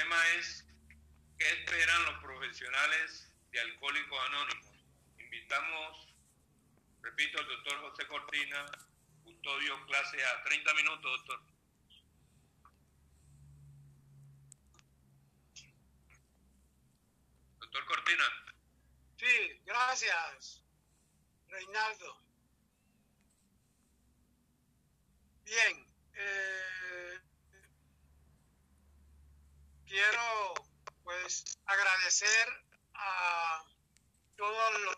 tema es ¿qué esperan los profesionales de Alcohólicos Anónimos? Invitamos, repito, al doctor José Cortina, custodio clase A. 30 minutos, doctor. Doctor Cortina. Sí, gracias, Reinaldo. Bien, eh, quiero pues agradecer a todos los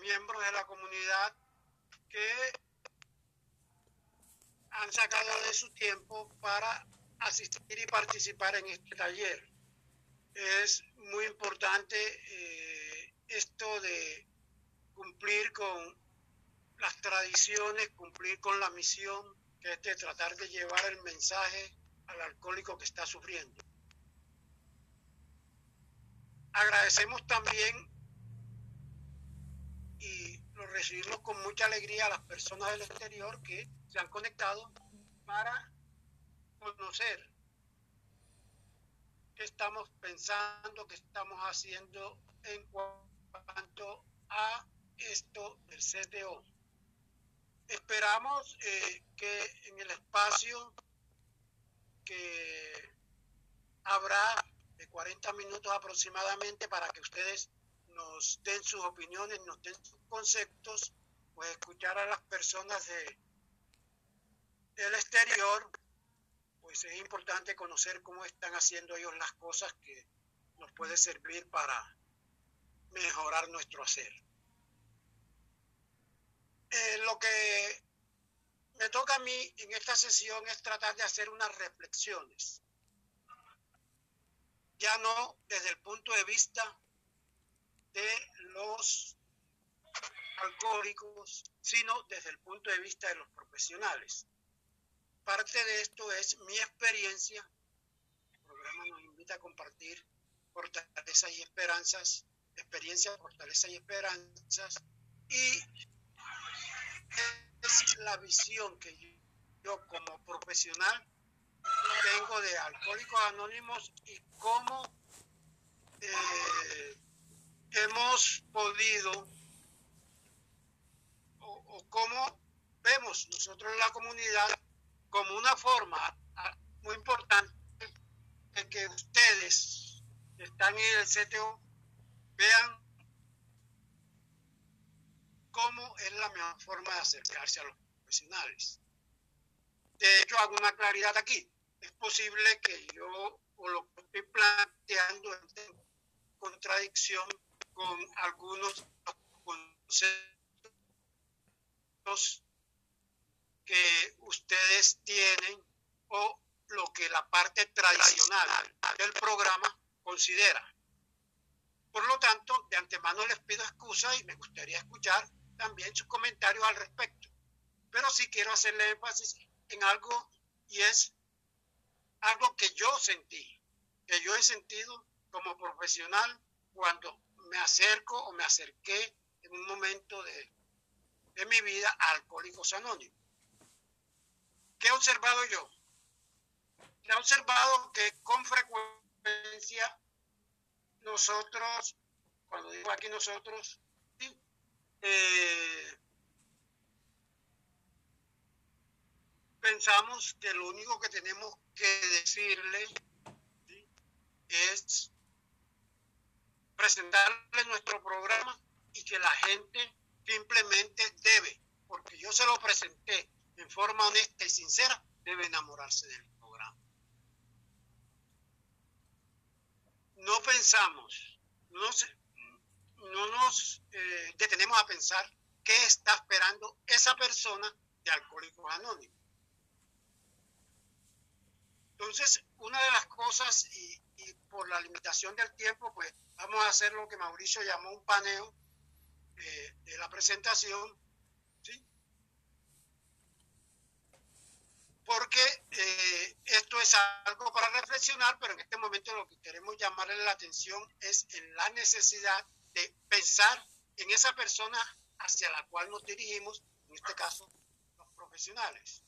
miembros de la comunidad que han sacado de su tiempo para asistir y participar en este taller. Es muy importante eh, esto de cumplir con las tradiciones, cumplir con la misión, que es de tratar de llevar el mensaje al alcohólico que está sufriendo. Agradecemos también y lo recibimos con mucha alegría a las personas del exterior que se han conectado para conocer qué estamos pensando, qué estamos haciendo en cuanto a esto del CTO. Esperamos eh, que en el espacio que habrá de 40 minutos aproximadamente para que ustedes nos den sus opiniones, nos den sus conceptos, pues escuchar a las personas de, del exterior, pues es importante conocer cómo están haciendo ellos las cosas que nos puede servir para mejorar nuestro hacer. Eh, lo que me toca a mí en esta sesión es tratar de hacer unas reflexiones, ya no desde el punto de vista de los alcohólicos, sino desde el punto de vista de los profesionales. Parte de esto es mi experiencia. El programa nos invita a compartir fortalezas y esperanzas, experiencias, fortalezas y esperanzas, y es la visión que yo, como profesional tengo de Alcohólicos Anónimos y cómo eh, hemos podido o, o, cómo vemos nosotros la comunidad como una forma muy importante de que ustedes que están en el CTO vean cómo es la mejor forma de acercarse a los profesionales. De hecho, hago una claridad aquí. Es posible que yo o lo que estoy planteando en contradicción con algunos conceptos que ustedes tienen o lo que la parte tradicional del programa considera. Por lo tanto, de antemano les pido excusa y me gustaría escuchar también sus comentarios al respecto. Pero sí quiero hacerle énfasis en algo y es algo que yo sentí, que yo he sentido como profesional cuando me acerco o me acerqué en un momento de, de mi vida a Alcohólicos Anónimos. ¿Qué he observado yo? He observado que con frecuencia nosotros, cuando digo aquí nosotros, eh, pensamos que lo único que tenemos que decirle es presentarle nuestro programa y que la gente simplemente debe, porque yo se lo presenté en forma honesta y sincera, debe enamorarse del programa. No pensamos, no, se, no nos eh, detenemos a pensar qué está esperando esa persona de Alcohólicos Anónimos. Entonces, una de las cosas, y, y, por la limitación del tiempo, pues vamos a hacer lo que Mauricio llamó un paneo eh, de la presentación, ¿sí? Porque eh, esto es algo para reflexionar, pero en este momento lo que queremos llamarle la atención es en la necesidad pensar en esa persona hacia la cual nos dirigimos, en este caso, los profesionales.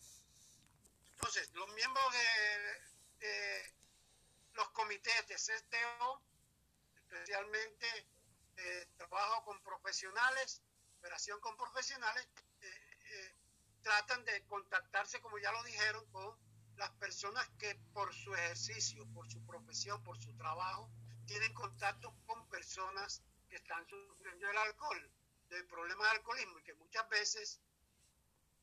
Entonces, los miembros de, los comités de CTO, especialmente eh, trabajo con profesionales, operación con profesionales, eh, eh, tratan de contactarse, como ya lo dijeron, con las personas que por su ejercicio, por su profesión, por su trabajo, tienen contacto con personas que están sufriendo el alcohol, del problema de alcoholismo, y que muchas veces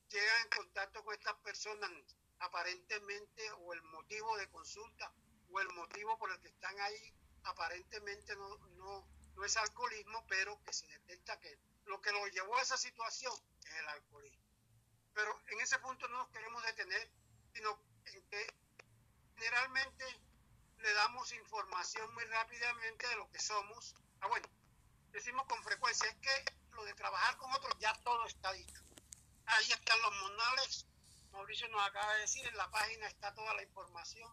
llegan en contacto con estas personas aparentemente o el motivo de consulta o el motivo por el que están ahí aparentemente no, no, no es alcoholismo, pero que se detecta que lo que lo llevó a esa situación es el alcoholismo. Pero en ese punto no nos queremos detener, sino que generalmente le damos información muy rápidamente de lo que somos. Ah, bueno, decimos con frecuencia, es que lo de trabajar con otros ya todo está dicho. Ahí están los monales. Mauricio nos acaba de decir, en la página está toda la información.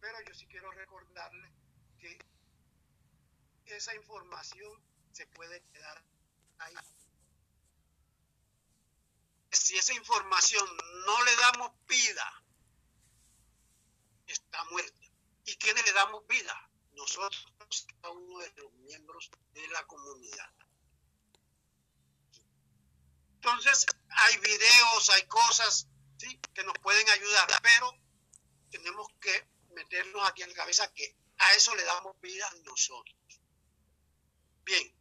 Pero yo sí quiero recordarle que esa información se puede quedar ahí. Si esa información no le damos vida, está muerta. ¿Y quiénes le damos vida? Nosotros, cada uno de los miembros de la comunidad. Entonces, hay videos, hay cosas ¿sí? que nos pueden ayudar, pero tenemos que meternos aquí en la cabeza que a eso le damos vida nosotros. Bien.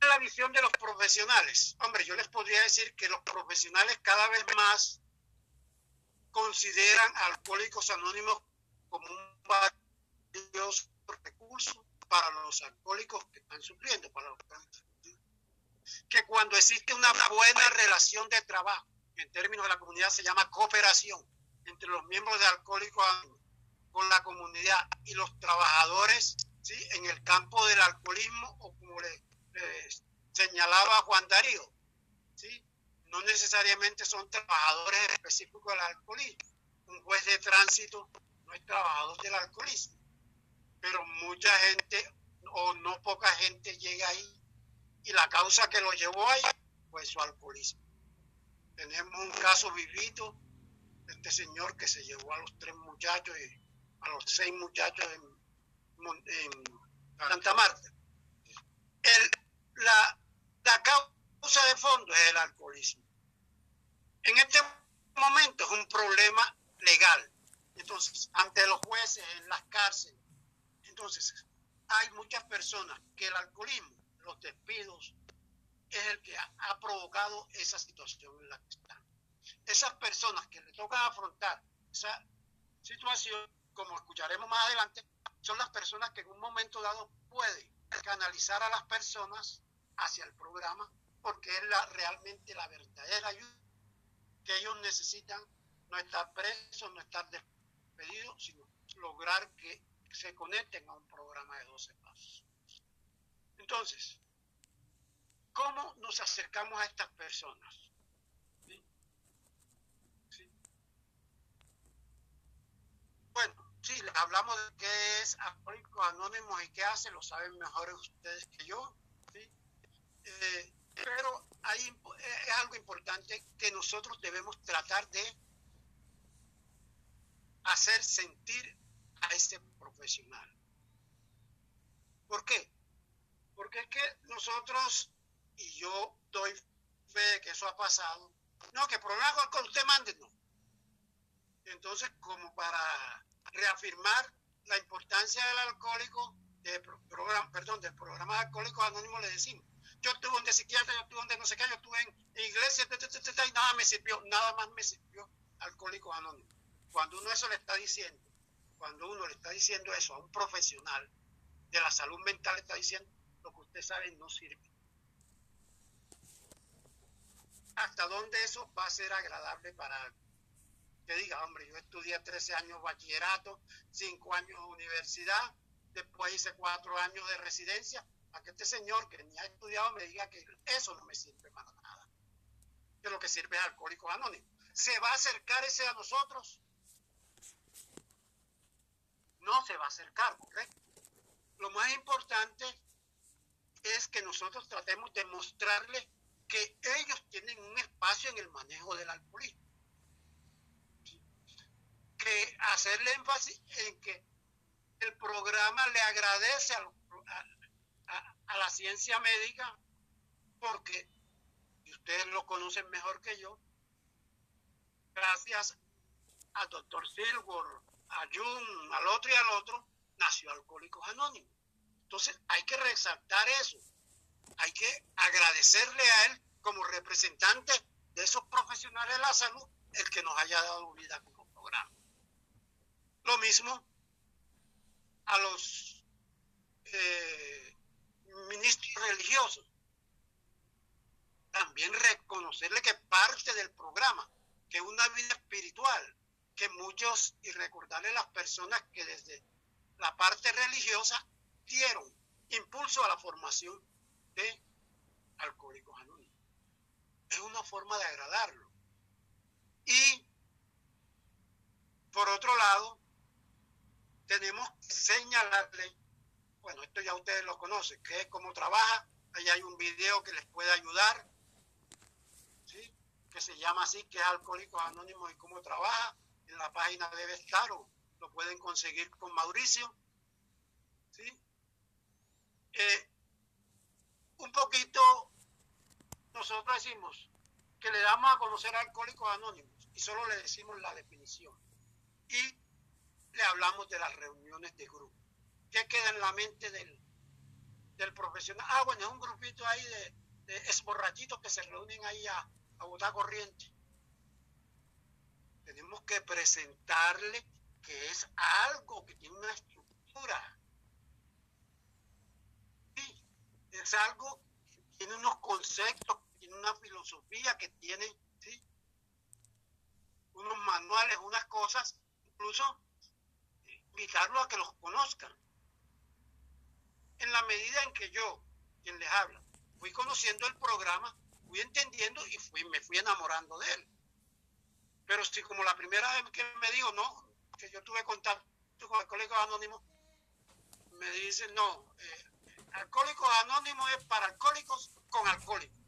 La visión de los profesionales. Hombre, yo les podría decir que los profesionales cada vez más consideran Alcohólicos Anónimos como un para los alcohólicos que están sufriendo, para los que cuando existe una buena relación de trabajo, en términos de la comunidad se llama cooperación entre los miembros de Alcohólicos con la comunidad y los trabajadores ¿sí? en el campo del alcoholismo o como le, señalaba Juan Darío, ¿sí? no necesariamente son trabajadores específicos del alcoholismo. Un juez de tránsito no es trabajador del alcoholismo, pero mucha gente o no poca gente llega ahí y la causa que lo llevó ahí fue su alcoholismo. Tenemos un caso vivito de este señor que se llevó a los tres muchachos y a los seis muchachos en, Santa Marta. La, la causa de fondo es el alcoholismo. En este momento es un problema legal. Entonces, ante los jueces, en las cárceles. Entonces, hay muchas personas que el alcoholismo, los despidos, es el que ha, provocado esa situación en la que están. Esas personas que le tocan afrontar esa situación como escucharemos más adelante, son las personas que en un momento dado pueden canalizar a las personas hacia el programa porque es la, realmente la verdadera ayuda que ellos necesitan no estar presos, no estar despedidos, sino lograr que se conecten a un programa de 12 pasos. Entonces, ¿cómo nos acercamos a estas personas? Bueno, Sí, hablamos de qué es Alcohólicos Anónimos y qué hace, lo saben mejor ustedes que yo. Eh, pero hay, eh, es algo importante que nosotros debemos tratar de hacer sentir a este profesional. ¿Por qué? Porque es que nosotros, y yo doy fe de que eso ha pasado, no, que problema con usted mande, no. Entonces, como para reafirmar la importancia del alcohólico, del programa, perdón, del programa de alcohólicos anónimos le decimos. Yo estuve donde psiquiatra, yo estuve donde no sé qué, yo estuve en, iglesia, y nada me sirvió, nada más me sirvió alcohólicos anónimos. Cuando uno eso le está diciendo, cuando uno le está diciendo eso a un profesional de la salud mental, le está diciendo lo que usted sabe no sirve. ¿Hasta dónde eso va a ser agradable para que diga, hombre, yo estudié 13 años bachillerato, 5 años de universidad, después hice 4 años de residencia, para que este señor que ni ha estudiado me diga que eso no me sirve para nada, que lo que sirve es alcohólico anónimo. ¿Se va a acercar ese a nosotros? No se va a acercar, ¿correcto? Lo más importante es que nosotros tratemos de mostrarle que ellos tienen un espacio en el manejo del alcoholismo que a hacerle énfasis en que el programa le agradece a, a la ciencia médica porque, ustedes lo conocen mejor que yo, gracias al doctor Silver, a Jun, al otro y al otro, nació Alcohólicos Anónimos. Entonces hay que resaltar eso. Hay que agradecerle a él como representante de esos profesionales de la salud el que nos haya dado vida como programa. Lo mismo a los eh, ministros religiosos. También reconocerle que parte del programa, que es una vida espiritual, que muchos, y recordarle las personas que desde la parte religiosa dieron impulso a la formación de alcohólicos anónimos. Es una forma de agradarlo. Y, por otro lado, tenemos que señalarle, bueno, esto ya ustedes lo conocen, que es cómo trabaja. Ahí hay un video que les puede ayudar, ¿sí? que se llama así, que es Alcohólicos Anónimos y cómo trabaja en la página debe estar o lo pueden conseguir con Mauricio. ¿sí? Eh, un poquito, nosotros decimos que le damos a conocer a Alcohólicos Anónimos y solo le decimos la definición. Y le hablamos de las reuniones de grupo. ¿Qué queda en la mente del, del profesional? Ah, bueno, es un grupito ahí de, de esborrachitos que se reúnen ahí a, a botar corriente tenemos que presentarle que es algo que tiene una estructura. Sí, es algo que tiene unos conceptos, que tiene una filosofía, que tiene unos manuales, unas cosas, incluso invitarlo a que los conozcan. En la medida en que yo, quien les habla, fui conociendo el programa, fui entendiendo y fui, me fui enamorando de él. Pero si como la primera vez que me dijo, no, que yo tuve contacto con Alcohólicos Anónimos, me dicen, no, eh, Alcohólicos Anónimos es para alcohólicos con alcohólicos.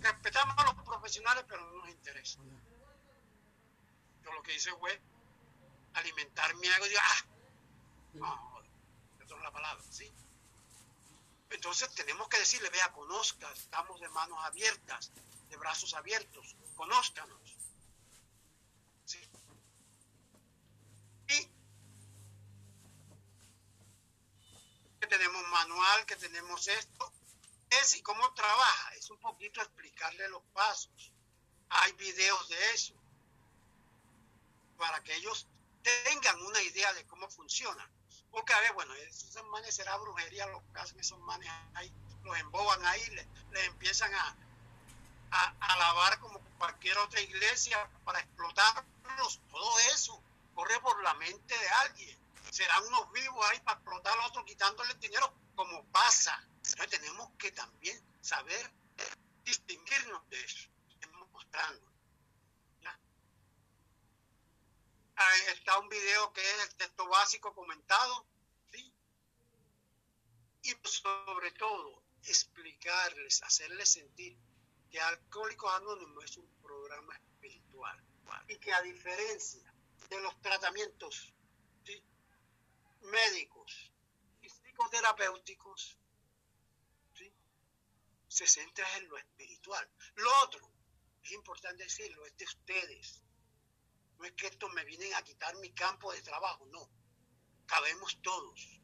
Respetamos a los profesionales, pero no nos interesa. Yo lo que hice fue alimentar mi ego y digo, ah, no, no, la palabra, ¿sí? Entonces tenemos que decirle, vea, conozca, estamos de manos abiertas, de brazos abiertos, conózcanos. Y que tenemos manual, que tenemos esto, es y cómo trabaja, es un poquito explicarle los pasos. Hay videos de eso, para que ellos tengan una idea de cómo funciona. Porque a ver, bueno, esos manes será brujería lo que hacen esos manes ahí, los emboban ahí, les le empiezan a, a, a lavar como cualquier otra iglesia para explotarlos, todo eso corre por la mente de alguien. Serán unos vivos ahí para explotar al otro quitándole el dinero, como pasa. Entonces tenemos que también saber distinguirnos de eso. Mostrando. Ahí está un video que es el texto básico comentado. Y sobre todo, explicarles, hacerles sentir que Alcohólicos Anónimos es un programa espiritual y que a diferencia de los tratamientos médicos y psicoterapéuticos se centra en lo espiritual. Lo otro, es importante decirlo, es de ustedes. No es que esto me vienen a quitar mi campo de trabajo, no. Cabemos todos.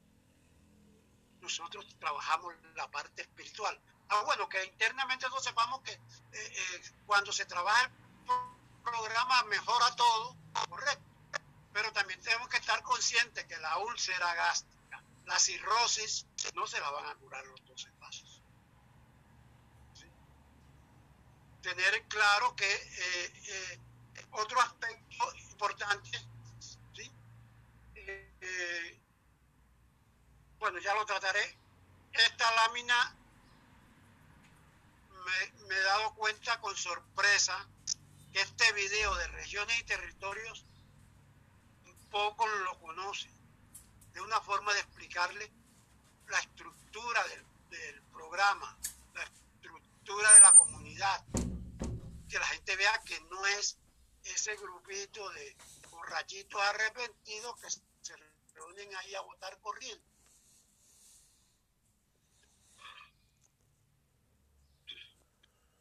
Nosotros trabajamos la parte espiritual. Ah, bueno, que internamente no sepamos que eh, eh, cuando se trabaja el programa mejora todo, correcto pero también tenemos que estar conscientes que la úlcera gástrica, la cirrosis, no se la van a curar los 12 pasos. Tener claro que eh, eh, otro aspecto importante, eh, bueno, ya lo trataré, esta lámina me, me he dado cuenta con sorpresa que este video de regiones y territorios pocos lo conocen. de una forma de explicarle la estructura del, programa, la estructura de la comunidad. Que la gente vea que no es ese grupito de caballitos arrepentidos que se reúnen ahí a votar corriendo.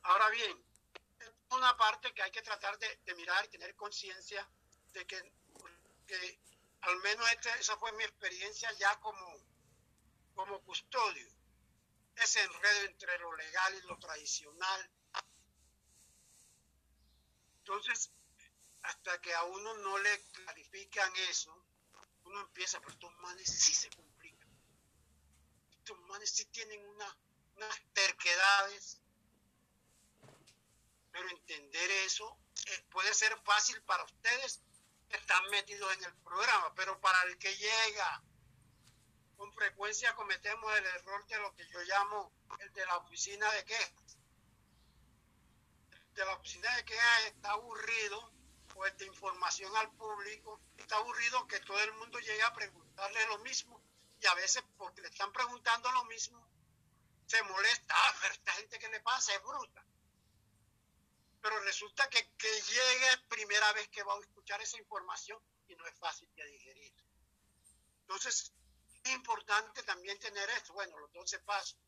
Ahora bien, una parte que hay que tratar de, mirar y tener conciencia de que, al menos esa fue mi experiencia ya como, como custodio. Ese enredo entre lo legal y lo tradicional. Entonces, hasta que a uno no le clarifican eso, uno empieza, pero estos manes sí se complican. Estos manes sí tienen una, unas terquedades pero entender eso eh, puede ser fácil para ustedes están metidos en el programa, pero para el que llega, con frecuencia cometemos el error de lo que yo llamo el de la oficina de quejas. de la oficina de quejas está aburrido, pues de información al público, está aburrido que todo el mundo llegue a preguntarle lo mismo y a veces porque le están preguntando lo mismo, se molesta, ah, pero esta gente que le pasa es bruta pero resulta que, que llega es primera vez que va a escuchar esa información y no es fácil de digerir. Entonces, es importante también tener esto, bueno, los 12 pasos.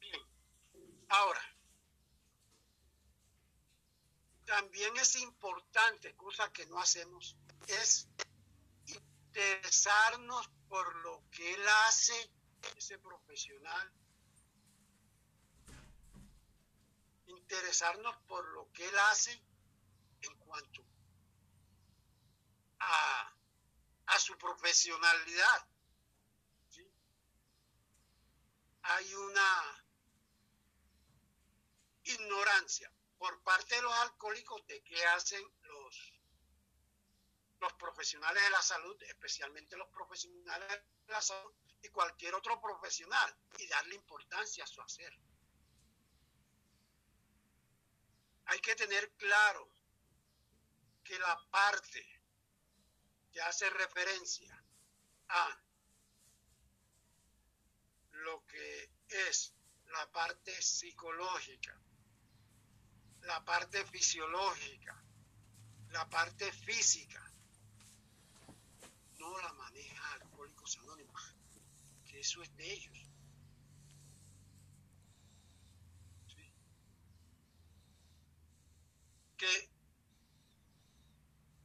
Bien, ahora, también es importante, cosa que no hacemos, es interesarnos por lo que él hace, ese profesional, interesarnos por lo que él hace en cuanto a, su profesionalidad. Hay una ignorancia por parte de los alcohólicos de qué hacen los, los profesionales de la salud, especialmente los profesionales de la salud y cualquier otro profesional, y darle importancia a su hacer. Hay que tener claro que la parte que hace referencia a lo que es la parte psicológica, la parte fisiológica, la parte física, no la maneja Alcohólicos Anónimos, que eso es de ellos. Que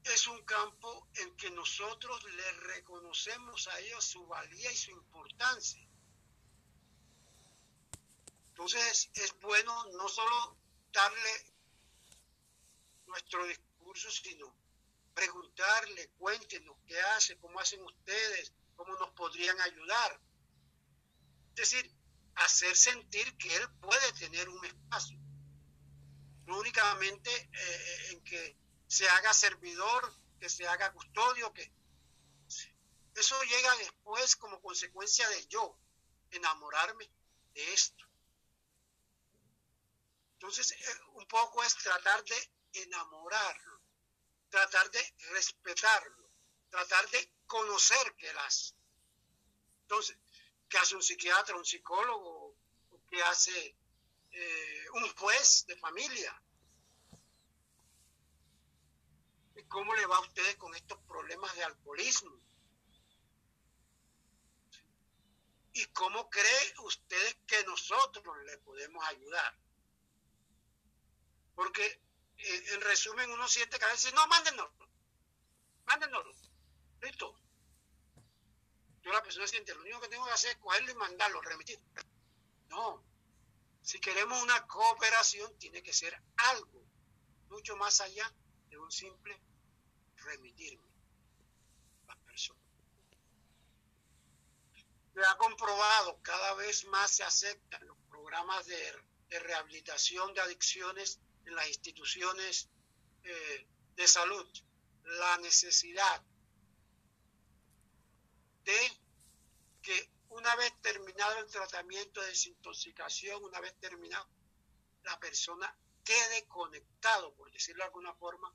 es un campo en que nosotros le reconocemos a ellos su valía y su importancia. Entonces es bueno no solo darle nuestro discurso, sino preguntarle, cuéntenos qué hace, cómo hacen ustedes, cómo nos podrían ayudar. Es decir, hacer sentir que él puede tener un espacio únicamente eh, en que se haga servidor, que se haga custodio, que eso llega después como consecuencia de yo enamorarme de esto. Entonces, eh, un poco es tratar de enamorarlo, tratar de respetarlo, tratar de conocer que las. Entonces, ¿qué hace un psiquiatra, un psicólogo? ¿Qué hace eh, un juez de familia. ¿Y cómo le va a usted con estos problemas de alcoholismo? ¿Y cómo cree usted que nosotros le podemos ayudar? Porque en resumen uno siente que a veces, no, mándenos, mándenos, listo. Yo la persona siente, lo único que tengo que hacer es cogerlo y mandarlo, remitir. No, si queremos una cooperación, tiene que ser algo mucho más allá de un simple remitirme las personas. Se ha comprobado, cada vez más se aceptan los programas de, rehabilitación de adicciones en las instituciones eh, de salud, la necesidad de que una vez terminado el tratamiento de desintoxicación, una vez terminado, la persona quede conectado, por decirlo de alguna forma,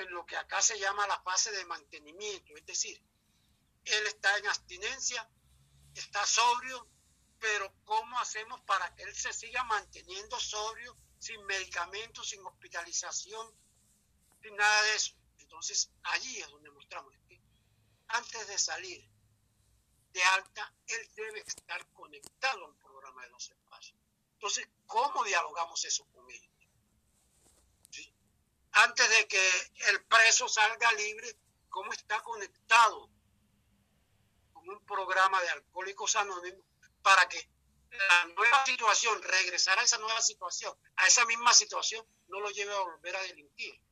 en lo que acá se llama la fase de mantenimiento. Es decir, él está en abstinencia, está sobrio, pero ¿cómo hacemos para que él se siga manteniendo sobrio, sin medicamentos, sin hospitalización, sin nada de eso? Entonces, allí es donde mostramos que antes de salir de alta, él debe estar conectado a un programa de los espacios. Entonces, ¿cómo dialogamos eso con ellos? Antes de que el preso salga libre, ¿cómo está conectado con un programa de alcohólicos anónimos para que la nueva situación, regresar a esa nueva situación, a esa misma situación, no lo lleve a volver a delinquir?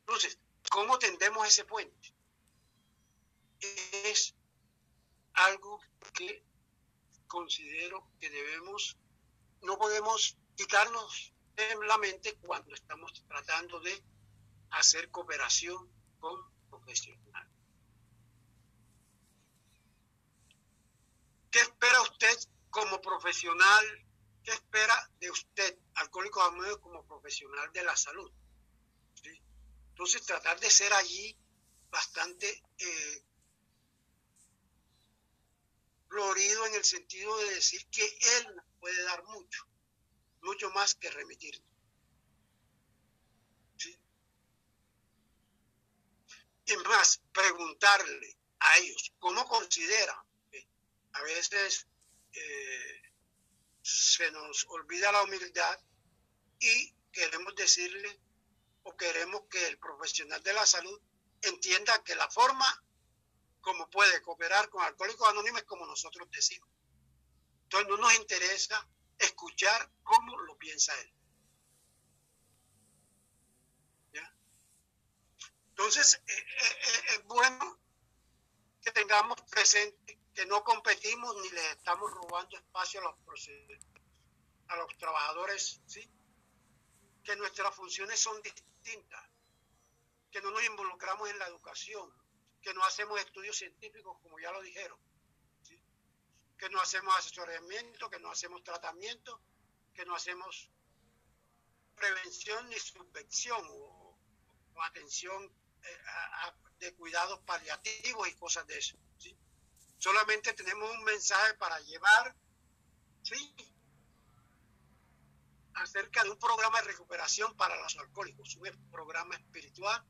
Entonces, ¿cómo tendemos ese puente? Es algo que considero que debemos, no podemos quitarnos en la mente cuando estamos tratando de hacer cooperación con profesionales. ¿Qué espera usted como profesional? ¿Qué espera de usted, alcohólico anónimo, como profesional de la salud? Entonces, tratar de ser allí bastante eh, florido en el sentido de decir que Él puede dar mucho, mucho más que remitirnos. Y más, preguntarle a ellos cómo considera. A veces eh, se nos olvida la humildad y queremos decirle o queremos que el profesional de la salud entienda que la forma como puede cooperar con Alcohólicos Anónimos como nosotros decimos. Entonces no nos interesa escuchar cómo lo piensa él. Entonces eh, eh, eh, es bueno que tengamos presente que no competimos ni le estamos robando espacio a los, a los trabajadores, ¿sí? que nuestras funciones son distintas, que no nos involucramos en la educación, que no hacemos estudios científicos, como ya lo dijeron, que no hacemos asesoramiento, que no hacemos tratamiento, que no hacemos prevención ni subvención o, atención eh, de cuidados paliativos y cosas de eso. Solamente tenemos un mensaje para llevar ¿sí? acerca de un programa de recuperación para los alcohólicos, un programa espiritual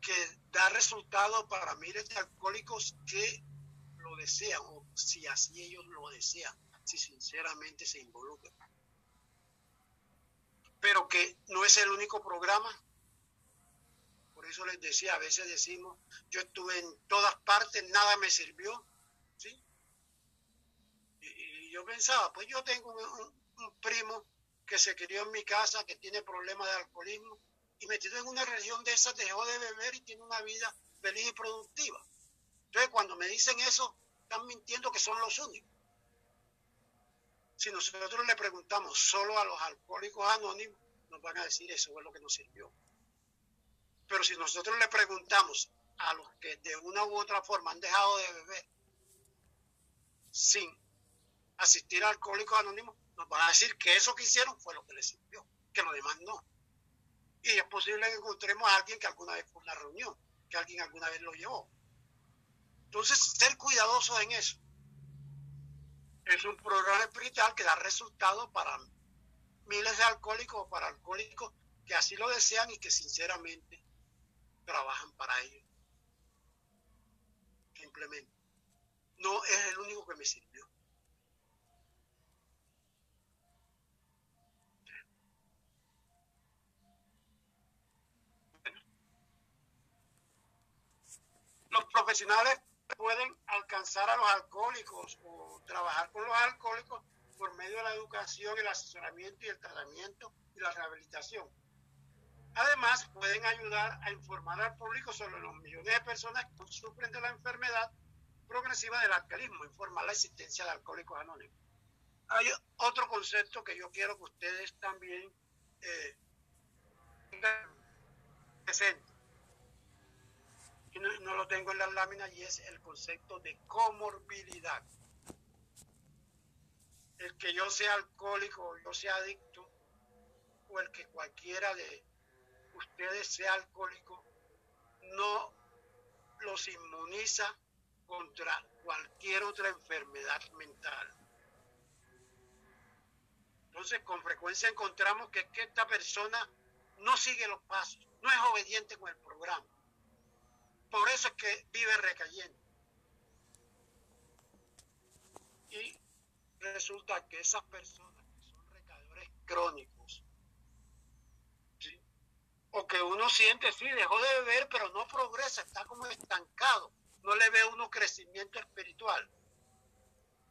que da resultado para miles de alcohólicos que lo desean o si así ellos lo desean, si sinceramente se involucran. Pero que no es el único programa. Por eso les decía, a veces decimos, yo estuve en todas partes, nada me sirvió. ¿sí? Y, yo pensaba, pues yo tengo un primo que se crió en mi casa, que tiene problemas de alcoholismo, y metido en una región de esas dejó de beber y tiene una vida feliz y productiva. Entonces, cuando me dicen eso, están mintiendo que son los únicos. Si nosotros le preguntamos solo a los alcohólicos anónimos, nos van a decir eso es lo que nos sirvió. Pero si nosotros le preguntamos a los que de una u otra forma han dejado de beber sin asistir a alcohólicos anónimos, nos van a decir que eso que hicieron fue lo que les sirvió, que lo demás no. Y es posible que encontremos a alguien que alguna vez fue una reunión, que alguien alguna vez lo llevó. Entonces, ser cuidadosos en eso. Es un programa espiritual que da resultados para miles de alcohólicos o para alcohólicos que así lo desean y que sinceramente trabajan para ello. Simplemente. No es el único que me sirvió. los profesionales pueden alcanzar a los alcohólicos o trabajar con los alcohólicos por medio de la educación, el asesoramiento y el tratamiento y la rehabilitación. Además, pueden ayudar a informar al público sobre los millones de personas que sufren de la enfermedad progresiva del alcoholismo, informar la existencia de alcohólicos anónimos. Hay otro concepto que yo quiero que ustedes también eh, presenten no, lo tengo en las láminas y es el concepto de comorbilidad. El que yo sea alcohólico yo sea adicto, o el que cualquiera de ustedes sea alcohólico, no los inmuniza contra cualquier otra enfermedad mental. Entonces, con frecuencia encontramos que esta persona no sigue los pasos, no es obediente con el programa. Por eso es que vive recayendo. Y resulta que esas personas que son recaedores crónicos, o que uno siente, sí, dejó de beber, pero no progresa, está como estancado, no le ve uno crecimiento espiritual.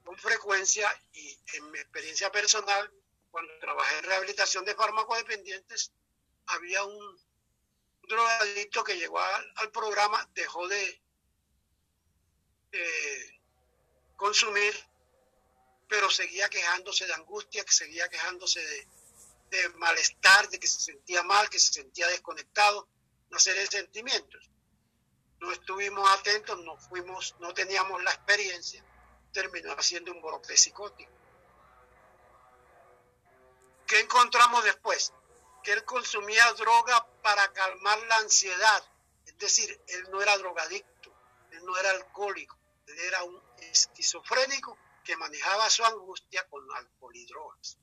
Con frecuencia, y en mi experiencia personal, cuando trabajé en rehabilitación de farmacodependientes, había un drogadicto que llegó al, programa, dejó de consumir, pero seguía quejándose de angustia, que seguía quejándose de, malestar, de que se sentía mal, que se sentía desconectado, una serie de sentimientos. No estuvimos atentos, no fuimos, no teníamos la experiencia, terminó haciendo un brote psicótico. ¿Qué encontramos después? Que él consumía droga para calmar la ansiedad. Es decir, él no era drogadicto, él no era alcohólico, él era un esquizofrénico que manejaba su angustia con alcohol y drogas.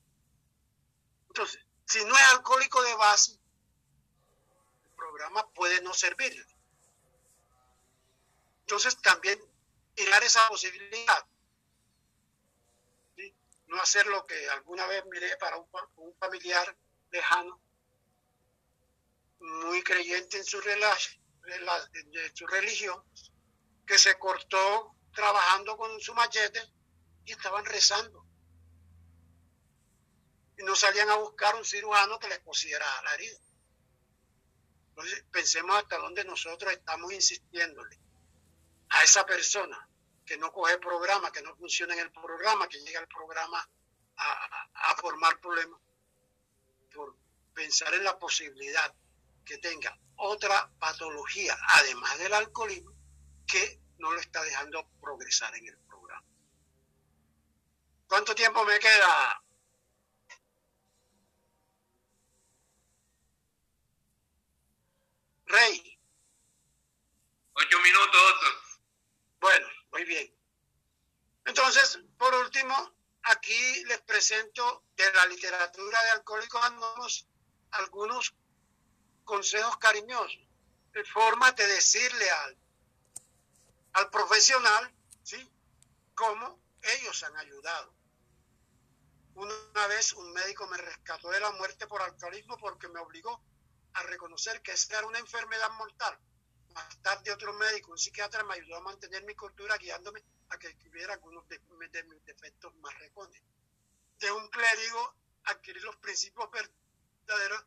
Entonces, si no es alcohólico de base, el programa puede no servirle. Entonces, también mirar esa posibilidad. No hacer lo que alguna vez miré para un, familiar lejano, muy creyente en su, en su religión, que se cortó trabajando con su machete y estaban rezando y no salían a buscar un cirujano que les pusiera la herida. Entonces, pensemos hasta dónde nosotros estamos insistiéndole a esa persona que no coge programa, que no funciona en el programa, que llega al programa a, a formar problemas, por pensar en la posibilidad que tenga otra patología, además del alcoholismo, que no lo está dejando progresar en el programa. ¿Cuánto tiempo me queda, Rey. Ocho minutos, Bueno, muy bien. Entonces, por último, aquí les presento de la literatura de Alcohólicos Anónimos algunos consejos cariñosos, de forma de decirle al, al profesional, ¿sí? Cómo ellos han ayudado. Una vez un médico me rescató de la muerte por alcoholismo porque me obligó a reconocer que esa era una enfermedad mortal. Más tarde otro médico, un psiquiatra, me ayudó a mantener mi cultura guiándome a que escribiera algunos de, mis defectos más recones. De un clérigo adquirir los principios verdaderos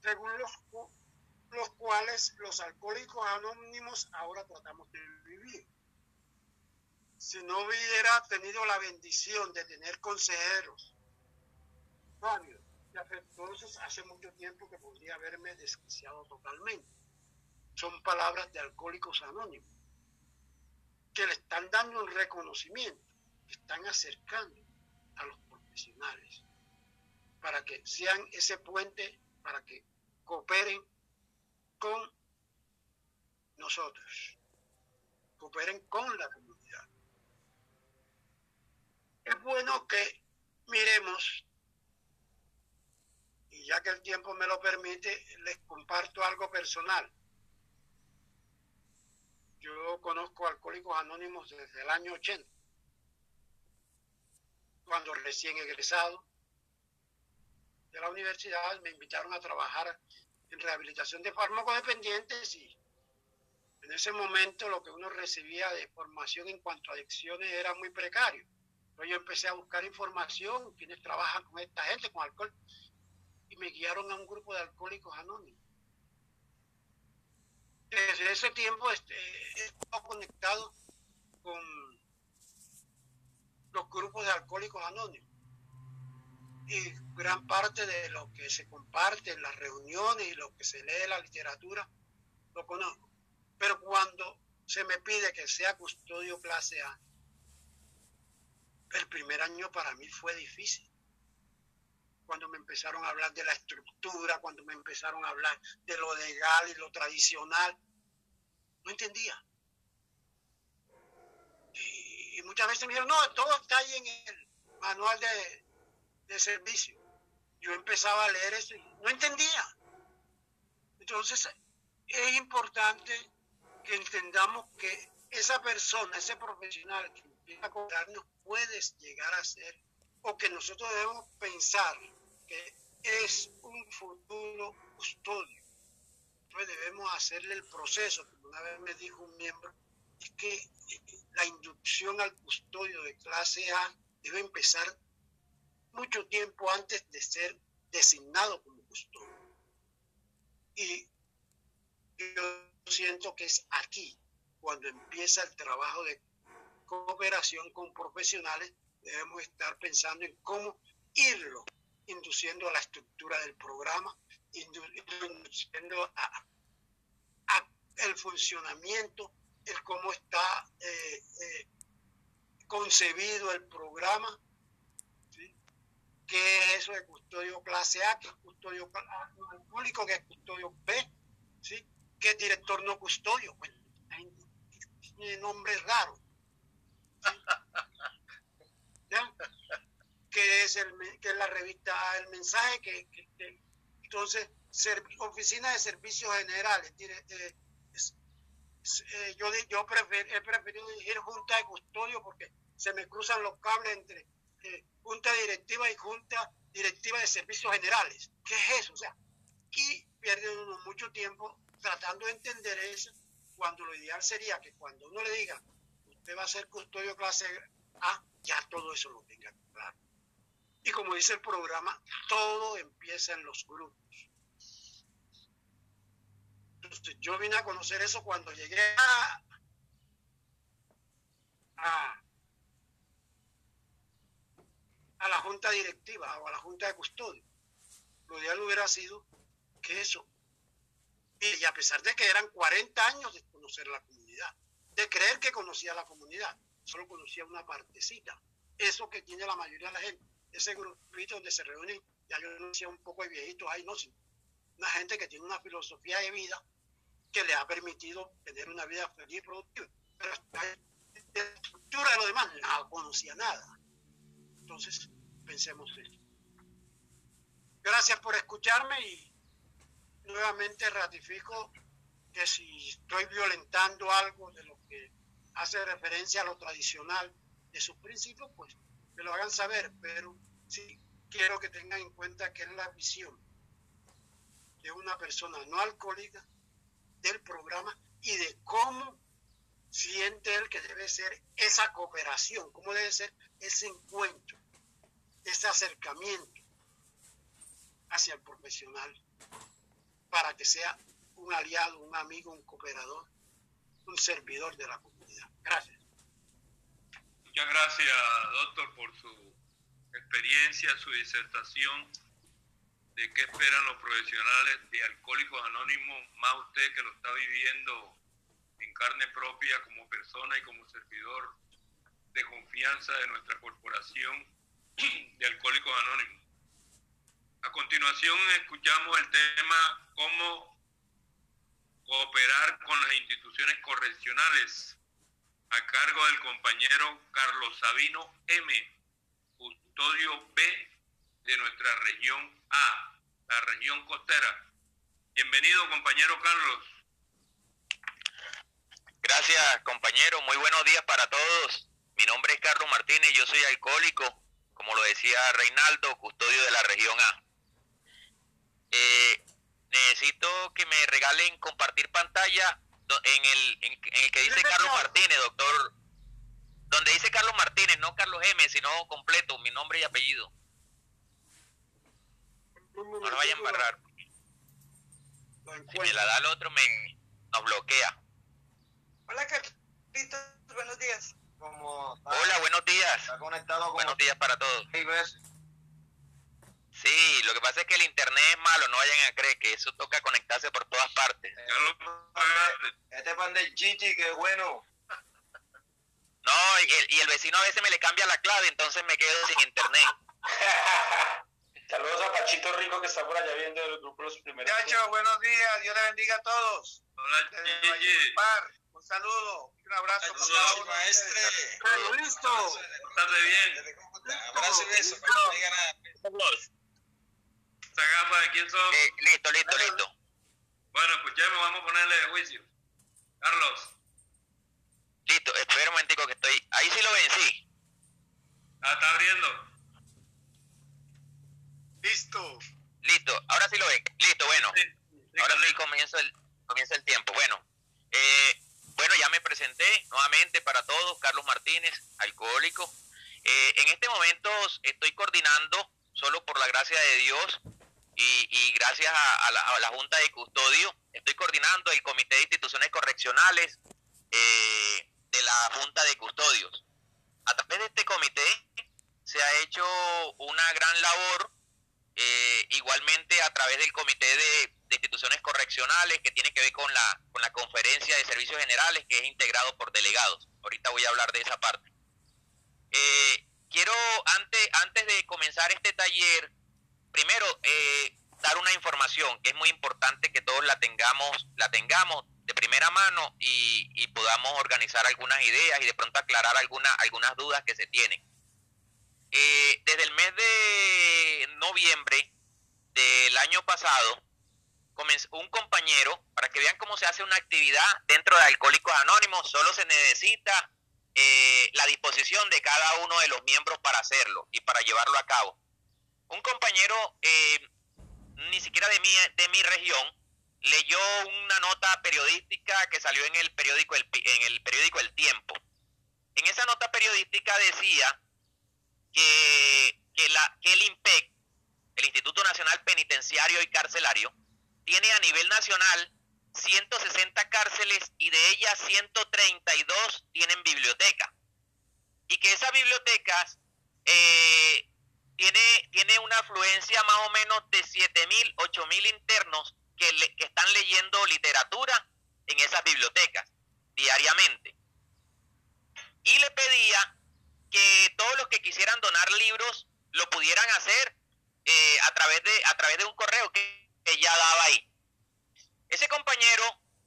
según los, los cuales los alcohólicos anónimos ahora tratamos de vivir. Si no hubiera tenido la bendición de tener consejeros válidos, entonces hace mucho tiempo que podría haberme desquiciado totalmente. Son palabras de alcohólicos anónimos que le están dando un reconocimiento, están acercando a los profesionales para que sean ese puente, para que cooperen con nosotros, cooperen con la comunidad. Es bueno que miremos ya que el tiempo me lo permite, les comparto algo personal. Yo conozco Alcohólicos Anónimos desde el año 80, cuando recién egresado de la universidad me invitaron a trabajar en rehabilitación de fármacos dependientes y en ese momento lo que uno recibía de formación en cuanto a adicciones era muy precario. Entonces yo empecé a buscar información, quienes trabajan con esta gente, con alcohol, y me guiaron a un grupo de alcohólicos anónimos. Desde ese tiempo este, he estado conectado con los grupos de alcohólicos anónimos. Y gran parte de lo que se comparte en las reuniones y lo que se lee en la literatura, lo conozco. Pero cuando se me pide que sea custodio clase A, el primer año para mí fue difícil cuando me empezaron a hablar de la estructura, cuando me empezaron a hablar de lo legal y lo tradicional. No entendía. Y, muchas veces me dijeron, no, todo está ahí en el manual de, de servicio. Yo empezaba a leer eso y no entendía. Entonces, es importante que entendamos que esa persona, ese profesional que empieza a cobrarnos puede llegar a ser, o que nosotros debemos pensar que es un futuro custodio. Entonces debemos hacerle el proceso, como una vez me dijo un miembro, es que la inducción al custodio de clase A debe empezar mucho tiempo antes de ser designado como custodio. Y yo siento que es aquí cuando empieza el trabajo de cooperación con profesionales, debemos estar pensando en cómo irlo induciendo a la estructura del programa, induciendo a, el funcionamiento, el cómo está eh, eh, concebido el programa, qué es eso de custodio clase A, qué es custodio público, qué es custodio B, ¿sí? qué es director no custodio. Bueno, tiene nombres raros. ¿Ya? Que es, el, que es la revista El Mensaje, que, entonces, Oficina de Servicios Generales. Eh, eh, yo yo he preferido dirigir Junta de Custodio porque se me cruzan los cables entre Junta Directiva y Junta Directiva de Servicios Generales. ¿Qué es eso? O sea, y pierde uno mucho tiempo tratando de entender eso cuando lo ideal sería que cuando uno le diga, usted va a ser custodio clase A, ya todo eso lo tenga claro. Y como dice el programa, todo empieza en los grupos. Yo vine a conocer eso cuando llegué a, a la junta directiva o a la junta de custodio. Lo ideal hubiera sido que eso y a pesar de que eran 40 años de conocer la comunidad, de creer que conocía la comunidad, solo conocía una partecita. Eso que tiene la mayoría de la gente, ese grupito donde se reúnen, ya yo decía un poco de viejitos ahí, no, sino una gente que tiene una filosofía de vida que le ha permitido tener una vida feliz y productiva. Pero la estructura de lo demás no conocía nada. Entonces, pensemos esto. Gracias por escucharme y nuevamente ratifico que si estoy violentando algo de lo que hace referencia a lo tradicional de sus principios, pues me lo hagan saber, pero sí quiero que tengan en cuenta que es la visión de una persona no alcohólica del programa y de cómo siente él que debe ser esa cooperación, cómo debe ser ese encuentro, ese acercamiento hacia el profesional para que sea un aliado, un amigo, un cooperador, un servidor de la comunidad. Gracias. Muchas gracias, doctor, por su experiencia, su disertación de qué esperan los profesionales de Alcohólicos Anónimos, más usted que lo está viviendo en carne propia como persona y como servidor de confianza de nuestra corporación de Alcohólicos Anónimos. A continuación escuchamos el tema cómo cooperar con las instituciones correccionales a cargo del compañero Carlos Sabino M, custodio B de nuestra región A, la región costera. Bienvenido compañero Carlos. Gracias compañero, muy buenos días para todos. Mi nombre es Carlos Martínez, yo soy alcohólico, como lo decía Reinaldo, custodio de la región A. Eh, necesito que me regalen compartir pantalla en el, en, el que dice Carlos Martínez, doctor. Donde dice Carlos Martínez, no Carlos M, sino completo, mi nombre y apellido. No lo vayan a embarrar. Si me la da el otro, me nos bloquea. Hola, Carlitos, buenos días. Hola, buenos días. buenos días para todos. Sí, lo que pasa es que el internet es malo, no vayan a creer que eso toca conectarse por todas partes. Este pan del chichi, que bueno. No, y el, y el, vecino a veces me le cambia la clave, entonces me quedo sin internet. Saludos a Pachito Rico que está por allá viendo el grupo Los Primeros. Chacho, buenos días, Dios le bendiga a todos. Hola, Chichi. Un saludo, un abrazo. Saludos, maestre. listo. Tarde bien. Abrazo y beso. ¿Esa gamba de quién son? Eh, listo, listo, listo. Bueno, Chemo, vamos a ponerle de juicio. Carlos. Listo, espera un momentico que estoy. Ahí sí lo ven, sí. Ah, está abriendo. Listo. Listo, ahora sí lo ven. Listo, bueno. Sí, sí, Ahora sí comienza el, comienza el tiempo. Bueno, eh, bueno, ya me presenté nuevamente para todos, Carlos Martínez, alcohólico. Eh, en este momento estoy coordinando, solo por la gracia de Dios y, gracias a, a la, a la Junta de Custodio, estoy coordinando el Comité de Instituciones Correccionales eh, de la Junta de Custodios. A través de este comité se ha hecho una gran labor eh, igualmente a través del Comité de, de Instituciones Correccionales que tiene que ver con la, con la Conferencia de Servicios Generales que es integrado por delegados. Ahorita voy a hablar de esa parte. Eh, quiero, antes, antes de comenzar este taller, primero eh, dar una información que es muy importante que todos la tengamos, la tengamos de primera mano y, y podamos organizar algunas ideas y de pronto aclarar alguna, algunas dudas que se tienen. Eh, desde el mes de noviembre del año pasado, un compañero, para que vean cómo se hace una actividad dentro de Alcohólicos Anónimos, solo se necesita eh, la disposición de cada uno de los miembros para hacerlo y para llevarlo a cabo. Un compañero, eh, ni siquiera de mi, de mi región, leyó una nota periodística que salió en el periódico El, en el periódico El Tiempo. En esa nota periodística decía que, que, la, que el INPEC, el Instituto Nacional Penitenciario y Carcelario, tiene a nivel nacional 160 cárceles y de ellas 132 tienen biblioteca. Y que esas bibliotecas eh, tiene, tiene una afluencia más o menos de 7.000, 8.000 internos que, le- que están leyendo literatura en esas bibliotecas diariamente. Y le pedía que todos los que quisieran donar libros lo pudieran hacer eh, a, través de, a través de un correo que, que ya daba ahí. Ese compañero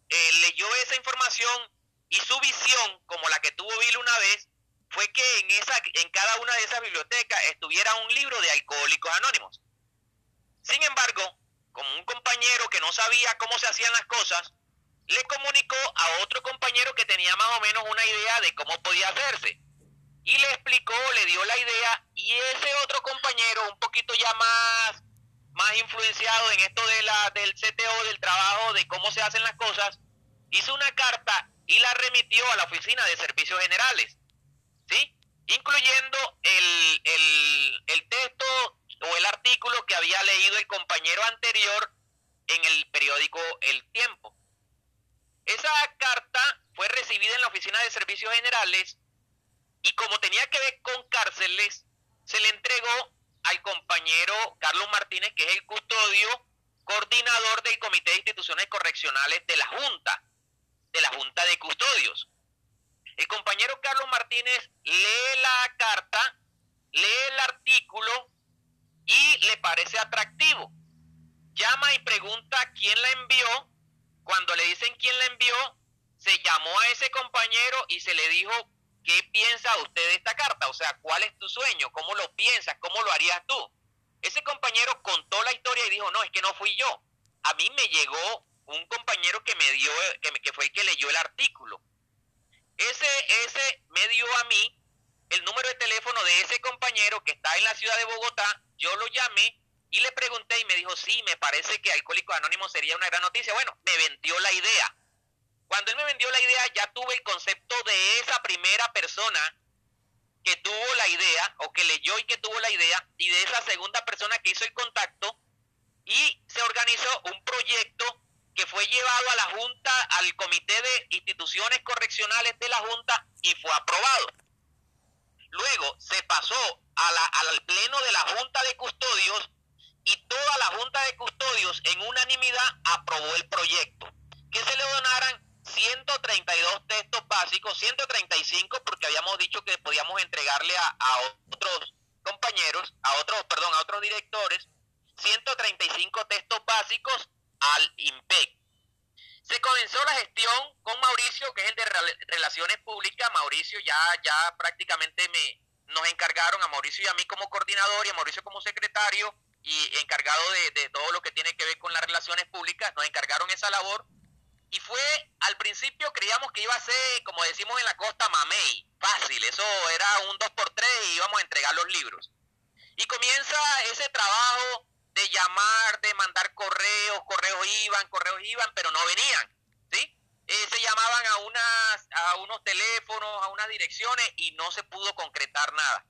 eh, leyó esa información y su visión, como la que tuvo Bill una vez, fue que en, esa, en cada una de esas bibliotecas estuviera un libro de alcohólicos anónimos. Sin embargo, como un compañero que no sabía cómo se hacían las cosas, le comunicó a otro compañero que tenía más o menos una idea de cómo podía hacerse. Y le explicó, le dio la idea, y ese otro compañero, un poquito ya más, más influenciado en esto de la, del CTO, del trabajo, de cómo se hacen las cosas, hizo una carta y la remitió a la Oficina de Servicios Generales, ¿sí? Incluyendo el, el, el texto o el artículo que había leído el compañero anterior en el periódico El Tiempo. Esa carta fue recibida en la Oficina de Servicios Generales y como tenía que ver con cárceles, se le entregó al compañero Carlos Martínez, que es el custodio coordinador del Comité de Instituciones Correccionales de la Junta, de la Junta de Custodios. El compañero Carlos Martínez lee la carta, lee el artículo y le parece atractivo. Llama y pregunta quién la envió. Cuando le dicen quién la envió, se llamó a ese compañero y se le dijo, ¿qué piensa usted de esta carta? O sea, ¿cuál es tu sueño? ¿Cómo lo piensas? ¿Cómo lo harías tú? Ese compañero contó la historia y dijo, no, es que no fui yo. A mí me llegó un compañero que me dio, que, me- que fue el que leyó el artículo. Ese, ese me dio a mí el número de teléfono de ese compañero que está en la ciudad de Bogotá. Yo lo llamé y le pregunté y me dijo, sí, me parece que Alcohólicos Anónimos sería una gran noticia. Bueno, me vendió la idea. Cuando él me vendió la idea, ya tuve el concepto de esa primera persona que tuvo la idea, o que leyó y que tuvo la idea, y de esa segunda persona que hizo el contacto, y se organizó un proyecto que fue llevado a la Junta, al Comité de Instituciones Correccionales de la Junta, y fue aprobado. Luego se pasó a la- al Pleno de la Junta de Custodios, y toda la Junta de Custodios en unanimidad aprobó el proyecto. Que se le donaran 132 textos básicos, 135 porque habíamos dicho que podíamos entregarle a, otros compañeros, a otros, perdón, a otros directores, 135 textos básicos al IMPEC. Se comenzó la gestión con Mauricio, que es el de Rel- Relaciones Públicas. Mauricio ya, ya prácticamente me, nos encargaron a Mauricio y a mí como coordinador y a Mauricio como secretario y encargado de todo lo que tiene que ver con las relaciones públicas. Nos encargaron esa labor Y fue, al principio creíamos que iba a ser, como decimos en la costa, mamey, fácil, eso era un 2x3 y íbamos a entregar los libros. Y comienza ese trabajo de llamar, de mandar correos, correos iban, correos iban, pero no venían, ¿sí? Eh, se llamaban a, unas, a unos teléfonos, a unas direcciones y no se pudo concretar nada.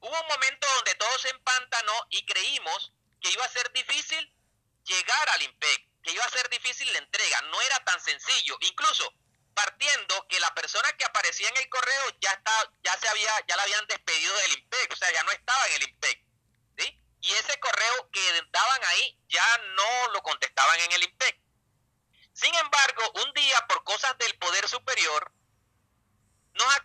Hubo un momento donde todo se empantanó y creímos que iba a ser difícil llegar al IMPEC, que iba a ser difícil la entrega, no era tan sencillo, incluso partiendo que la persona que aparecía en el correo ya está, ya se había, ya la habían despedido del IMPEC, o sea, ya no estaba en el IMPEC, ¿sí? Y ese correo que daban ahí ya no lo contestaban en el IMPEC. Sin embargo, un día por cosas del poder superior, nos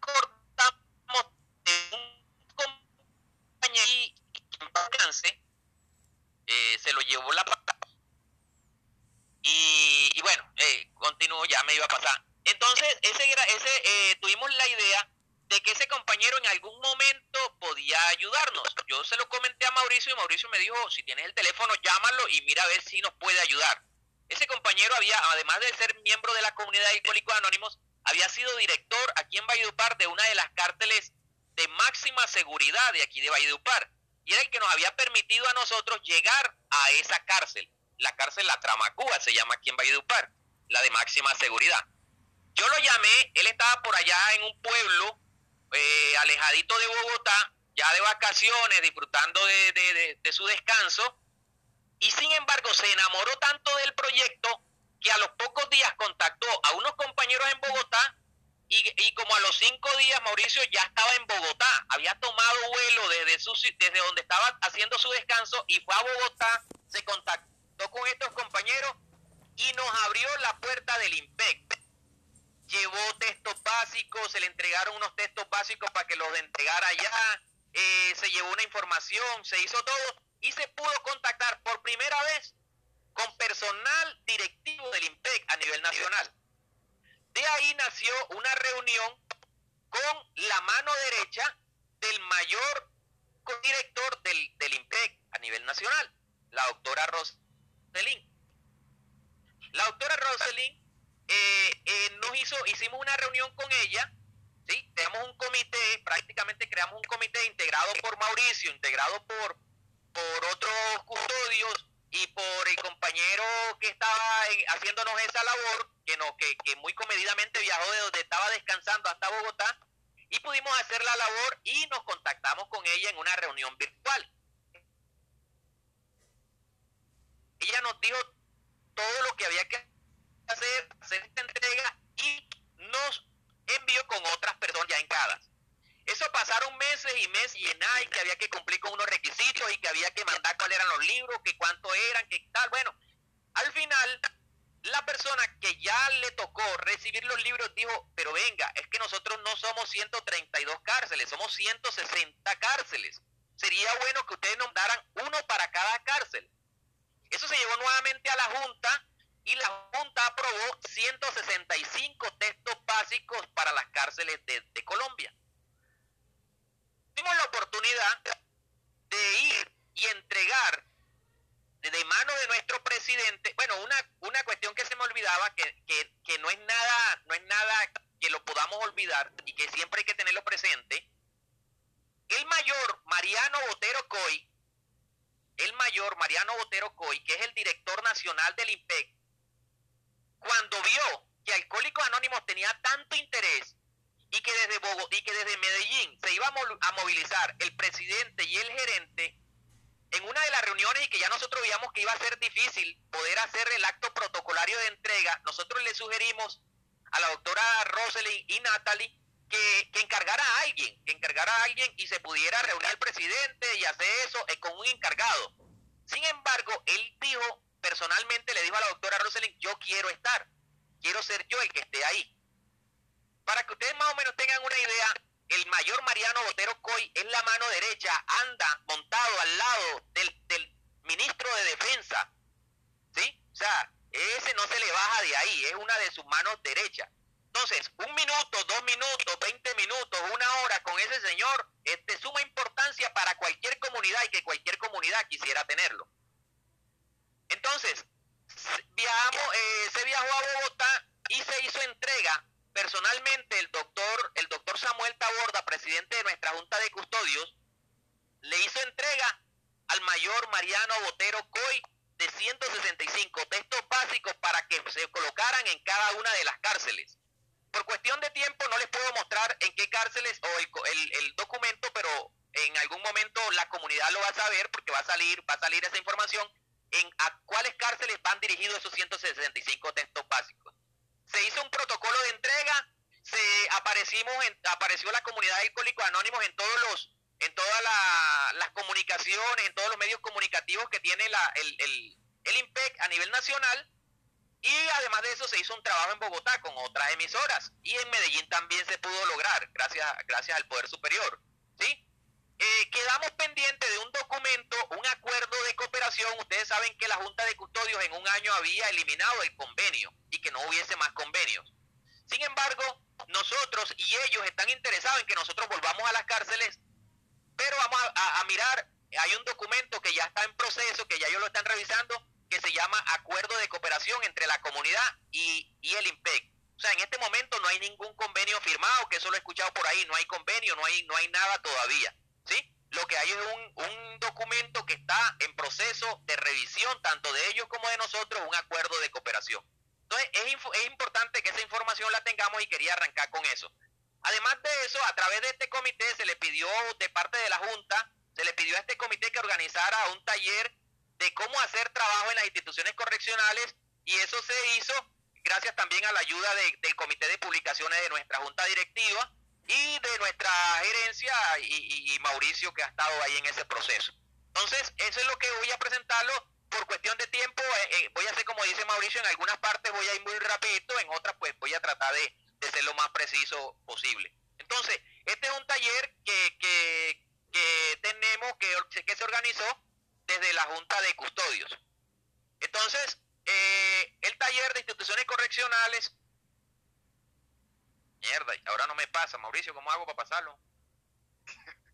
acordamos de un compañero y alcance, eh, se lo llevó la y, bueno, eh, continúo, ya me iba a pasar. Entonces, ese, ese eh, tuvimos la idea de que ese compañero en algún momento podía ayudarnos. Yo se lo comenté a Mauricio y Mauricio me dijo, si tienes el teléfono, llámalo y mira a ver si nos puede ayudar. Ese compañero había, además de ser miembro de la comunidad de Alcohólicos Anónimos, había sido director aquí en Valledupar de una de las cárteles de máxima seguridad de aquí de Valledupar. Y era el que nos había permitido a nosotros llegar a esa cárcel la cárcel La Tramacúa, se llama aquí en Valledupar, la de máxima seguridad. Yo lo llamé, él estaba por allá en un pueblo eh, alejadito de Bogotá, ya de vacaciones, disfrutando de, su descanso, y sin embargo se enamoró tanto del proyecto que a los pocos días contactó a unos compañeros en Bogotá y, y, como a los cinco días Mauricio ya estaba en Bogotá, había tomado vuelo desde, su, desde donde estaba haciendo su descanso y fue a Bogotá, se contactó con estos compañeros y nos abrió la puerta del IMPEC. Llevó textos básicos, se le entregaron unos textos básicos para que los entregara allá, eh, se llevó una información, se hizo todo y se pudo contactar por primera vez con personal directivo del IMPEC a nivel nacional. De ahí nació una reunión con la mano derecha del mayor director del, del IMPEC a nivel nacional, la doctora Rosa la doctora Rosalind eh, eh, nos hizo, hicimos una reunión con ella, ¿sí? Tenemos un comité, prácticamente creamos un comité integrado por Mauricio, integrado por, por otros custodios y por el compañero que estaba haciéndonos esa labor, que, no, que, que muy comedidamente viajó de donde estaba descansando hasta Bogotá, y pudimos hacer la labor y nos contactamos con ella en una reunión virtual. Ella nos dijo todo lo que había que hacer, hacer esta entrega y nos envió con otras personas ya encadas. Eso pasaron meses y meses y en ahí que había que cumplir con unos requisitos y que había que mandar cuáles eran los libros, que cuánto eran, que tal. Bueno, al final la persona que ya le tocó recibir los libros dijo, pero venga, es que nosotros no somos 132 cárceles, somos 160 cárceles. Sería bueno que ustedes nos daran uno para cada cárcel. Eso se llevó nuevamente a la Junta y la Junta aprobó 165 textos básicos para las cárceles de, Colombia. Tuvimos la oportunidad de ir y entregar de mano de nuestro presidente, bueno, una, una cuestión que se me olvidaba, que, que, no es nada, no es nada que lo podamos olvidar y que siempre hay que tenerlo presente. El mayor Mariano Botero Coy el mayor Mariano Botero Coy, que es el director nacional del IMPEC, cuando vio que Alcohólicos Anónimos tenía tanto interés y que desde Bogotá y que desde Medellín se iba a movilizar el presidente y el gerente en una de las reuniones y que ya nosotros veíamos que iba a ser difícil poder hacer el acto protocolario de entrega, nosotros le sugerimos a la doctora Rosalind y Natalie que, encargara a alguien, que encargara a alguien y se pudiera reunir al presidente y hacer eso eh, con un encargado. Sin embargo, él dijo, personalmente le dijo a la doctora Rosalind, yo quiero estar, quiero ser yo el que esté ahí. Para que ustedes más o menos tengan una idea, el mayor Mariano Botero Coy es la mano derecha, anda montado al lado del, del ministro de Defensa. ¿Sí? O sea, ese no se le baja de ahí, es una de sus manos derechas. Entonces, un minuto, dos minutos, veinte minutos, una hora con ese señor es de suma importancia para cualquier comunidad y que cualquier comunidad quisiera tenerlo. Entonces, viajamos, eh, se viajó a Bogotá y se hizo entrega personalmente el doctor, el doctor Samuel Taborda, presidente de nuestra Junta de Custodios, le hizo entrega al mayor Mariano Botero Coy de 165 textos básicos para que se colocaran en cada una de las cárceles. Por cuestión de tiempo no les puedo mostrar en qué cárceles o el, el, documento, pero en algún momento la comunidad lo va a saber porque va a salir, va a salir esa información en a cuáles cárceles van dirigidos esos 165 textos básicos. Se hizo un protocolo de entrega, se aparecimos en, apareció la comunidad de alcohólicos anónimos en todos los en todas las comunicaciones, en todos los medios comunicativos que tiene la, el, el, el IMPEC a nivel nacional y además de eso se hizo un trabajo en Bogotá con otras emisoras y en Medellín también se pudo lograr gracias, gracias al Poder Superior. ¿sí? Eh, quedamos pendientes de un documento, un acuerdo de cooperación. Ustedes saben que la Junta de Custodios en un año había eliminado el convenio y que no hubiese más convenios. Sin embargo, nosotros y ellos están interesados en que nosotros volvamos a las cárceles, pero vamos a, a mirar, hay un documento que ya está en proceso, que ya ellos lo están revisando, que se llama Acuerdo de Cooperación entre la comunidad y, el IMPEC. O sea, en este momento no hay ningún convenio firmado, que eso lo he escuchado por ahí, no hay convenio, no hay, no hay nada todavía. ¿Sí? Lo que hay es un, un documento que está en proceso de revisión, tanto de ellos como de nosotros, un acuerdo de cooperación. Entonces, es, es importante que esa información la tengamos y quería arrancar con eso. Además de eso, a través de este comité se le pidió de parte de la Junta, se le pidió a este comité que organizara un taller de cómo hacer trabajo en las instituciones correccionales y eso se hizo gracias también a la ayuda del Comité de Publicaciones de nuestra Junta Directiva y de nuestra gerencia y, Mauricio que ha estado ahí en ese proceso. Entonces, eso es lo que voy a presentarlo por cuestión de tiempo. Eh, eh, voy a hacer como dice Mauricio, en algunas partes voy a ir muy rapidito, en otras pues voy a tratar de, de ser lo más preciso posible. Entonces, este es un taller que, que, que tenemos, que, que se organizó desde la Junta de Custodios. Entonces, eh, el taller de instituciones correccionales... Mierda, ahora no me pasa, Mauricio, ¿cómo hago para pasarlo?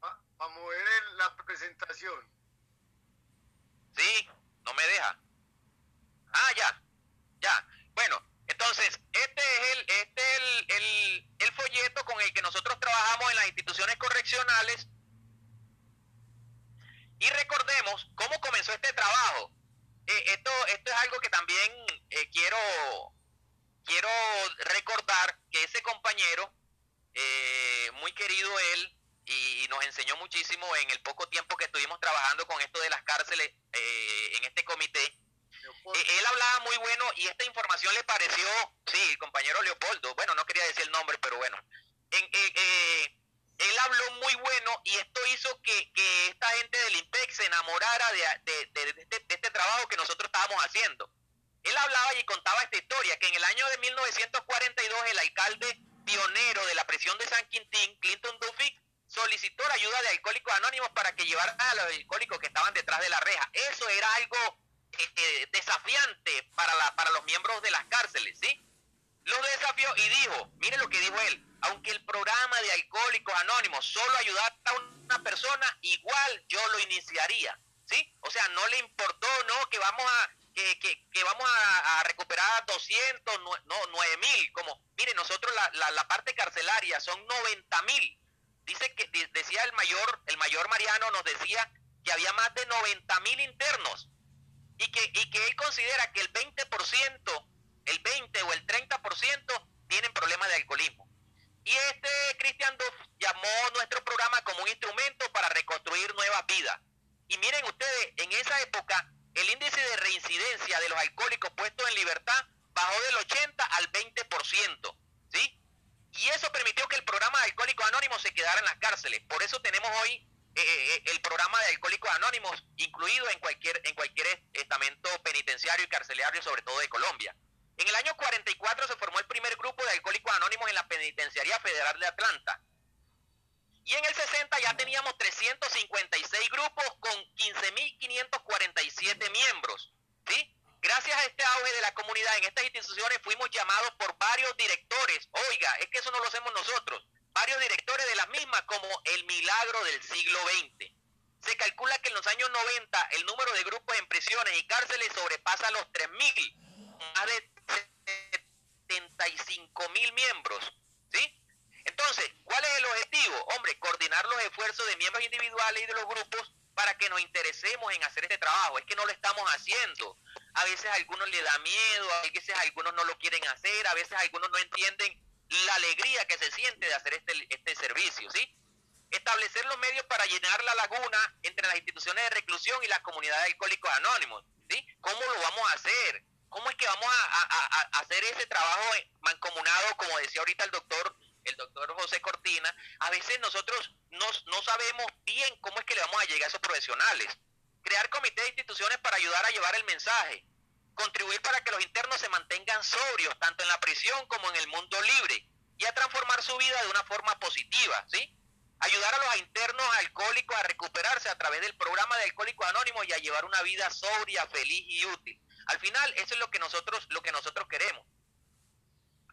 Para mover la presentación. Sí, no me deja. Ah, ya, ya. Bueno, entonces, este es el, este el, el, el folleto con el que nosotros trabajamos en las instituciones correccionales y recordemos cómo comenzó este trabajo. Eh, esto, esto es algo que también eh, quiero, quiero recordar que ese compañero, eh, muy querido él, y nos enseñó muchísimo en el poco tiempo que estuvimos trabajando con esto de las cárceles en este comité. él hablaba muy bueno y esta información le pareció, sí, el compañero Leopoldo, bueno, no quería decir el nombre, pero bueno. En, él habló muy bueno y esto hizo que, esta gente del IMPEC se enamorara de, este, trabajo que nosotros estábamos haciendo. Él hablaba y contaba esta historia, que en el año de 1942 el alcalde pionero de la prisión de San Quintín, Clinton Duffy, solicitó la ayuda de alcohólicos anónimos para que llevaran a los alcohólicos que estaban detrás de la reja. Eso era algo eh, eh, desafiante para, la, para los miembros de las cárceles, ¿sí? Los desafió y dijo, mire lo que dijo él, aunque el programa de Alcohólicos Anónimos solo ayudara a una persona, igual yo lo iniciaría, ¿sí? O sea, no le importó, ¿no? Que vamos a, que, vamos a, recuperar 200, no, 9 mil, como, mire, nosotros la, la, parte carcelaria son 90 mil. Dice que, decía el mayor, el mayor Mariano nos decía que había más de 90 mil internos y que, y que él considera que el 20%, el 20 o el 30% tienen problemas de alcoholismo. Y este Christian Duff llamó nuestro programa como un instrumento para reconstruir nuevas vidas. Y miren ustedes, en esa época el índice de reincidencia de los alcohólicos puestos en libertad bajó del 80 al 20%, ¿sí? Y eso permitió que el programa de Alcohólicos Anónimos se quedara en las cárceles. Por eso tenemos hoy eh, eh, el programa de Alcohólicos Anónimos incluido en cualquier, en cualquier estamento penitenciario y carcelario, sobre todo de Colombia. En el año 44 se formó el primer grupo de alcohólicos anónimos en la Penitenciaría Federal de Atlanta. Y en el 60 ya teníamos 356 grupos con 15.547 miembros. ¿sí? Gracias a este auge de la comunidad en estas instituciones fuimos llamados por varios directores. Oiga, es que eso no lo hacemos nosotros. Varios directores de las mismas como el milagro del siglo XX. Se calcula que en los años 90 el número de grupos en prisiones y cárceles sobrepasa los 3.000 más mil miembros, ¿sí? Entonces, ¿cuál es el objetivo? Hombre, coordinar los esfuerzos de miembros individuales y de los grupos para que nos interesemos en hacer este trabajo. Es que no lo estamos haciendo. A veces a algunos le da miedo, a veces a algunos no lo quieren hacer, a veces algunos no entienden la alegría que se siente de hacer este, este servicio, ¿sí? Establecer los medios para llenar la laguna entre las instituciones de reclusión y las comunidades de alcohólicos anónimos, ¿sí? ¿Cómo lo vamos a hacer? ¿Cómo es que vamos a, hacer ese trabajo mancomunado, como decía ahorita el doctor, el doctor José Cortina? A veces nosotros no, no sabemos bien cómo es que le vamos a llegar a esos profesionales. Crear comités de instituciones para ayudar a llevar el mensaje. Contribuir para que los internos se mantengan sobrios, tanto en la prisión como en el mundo libre. Y a transformar su vida de una forma positiva, ¿sí? ayudar a los internos alcohólicos a recuperarse a través del programa de Alcohólicos Anónimos y a llevar una vida sobria, feliz y útil. Al final, eso es lo que nosotros, lo que nosotros queremos.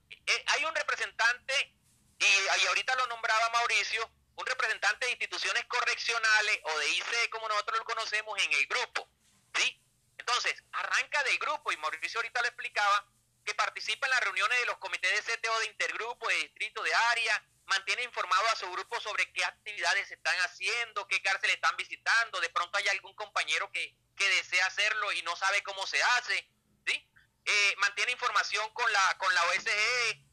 Eh, hay un representante, y, ahorita lo nombraba Mauricio, un representante de instituciones correccionales o de ICE, como nosotros lo conocemos, en el grupo. ¿sí? Entonces, arranca del grupo, y Mauricio ahorita lo explicaba, que participa en las reuniones de los comités de CTO de intergrupo, de distrito, de área, mantiene informado a su grupo sobre qué actividades están haciendo, qué cárcel están visitando, de pronto hay algún compañero que, que desea hacerlo y no sabe cómo se hace, ¿sí? Eh, mantiene información con la, con la OSGE,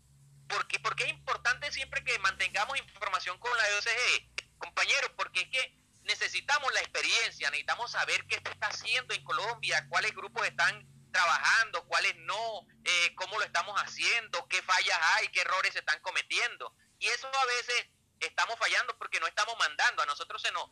porque, porque es importante siempre que mantengamos información con la OSGE, compañeros, porque es que necesitamos la experiencia, necesitamos saber qué está haciendo en Colombia, cuáles grupos están trabajando, cuáles no, eh, cómo lo estamos haciendo, qué fallas hay, qué errores se están cometiendo. Y eso a veces estamos fallando porque no estamos mandando. A nosotros se nos,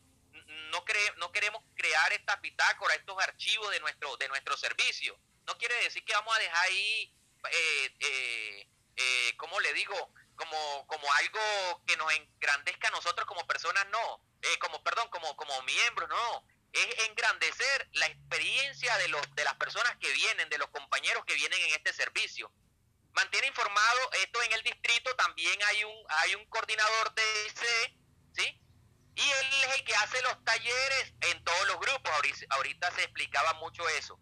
no, no queremos crear esta bitácora, estos archivos de nuestro, de nuestro servicio. No quiere decir que vamos a dejar ahí, eh, eh, eh ¿cómo le digo? Como, como algo que nos engrandezca a nosotros como personas, no. Eh, como, perdón, como, como miembros, no. Es engrandecer la experiencia de, los, de las personas que vienen, de los compañeros que vienen en este servicio mantiene informado esto en el distrito, también hay un, hay un coordinador de IC, ¿sí? Y él es el que hace los talleres en todos los grupos, ahorita, se explicaba mucho eso.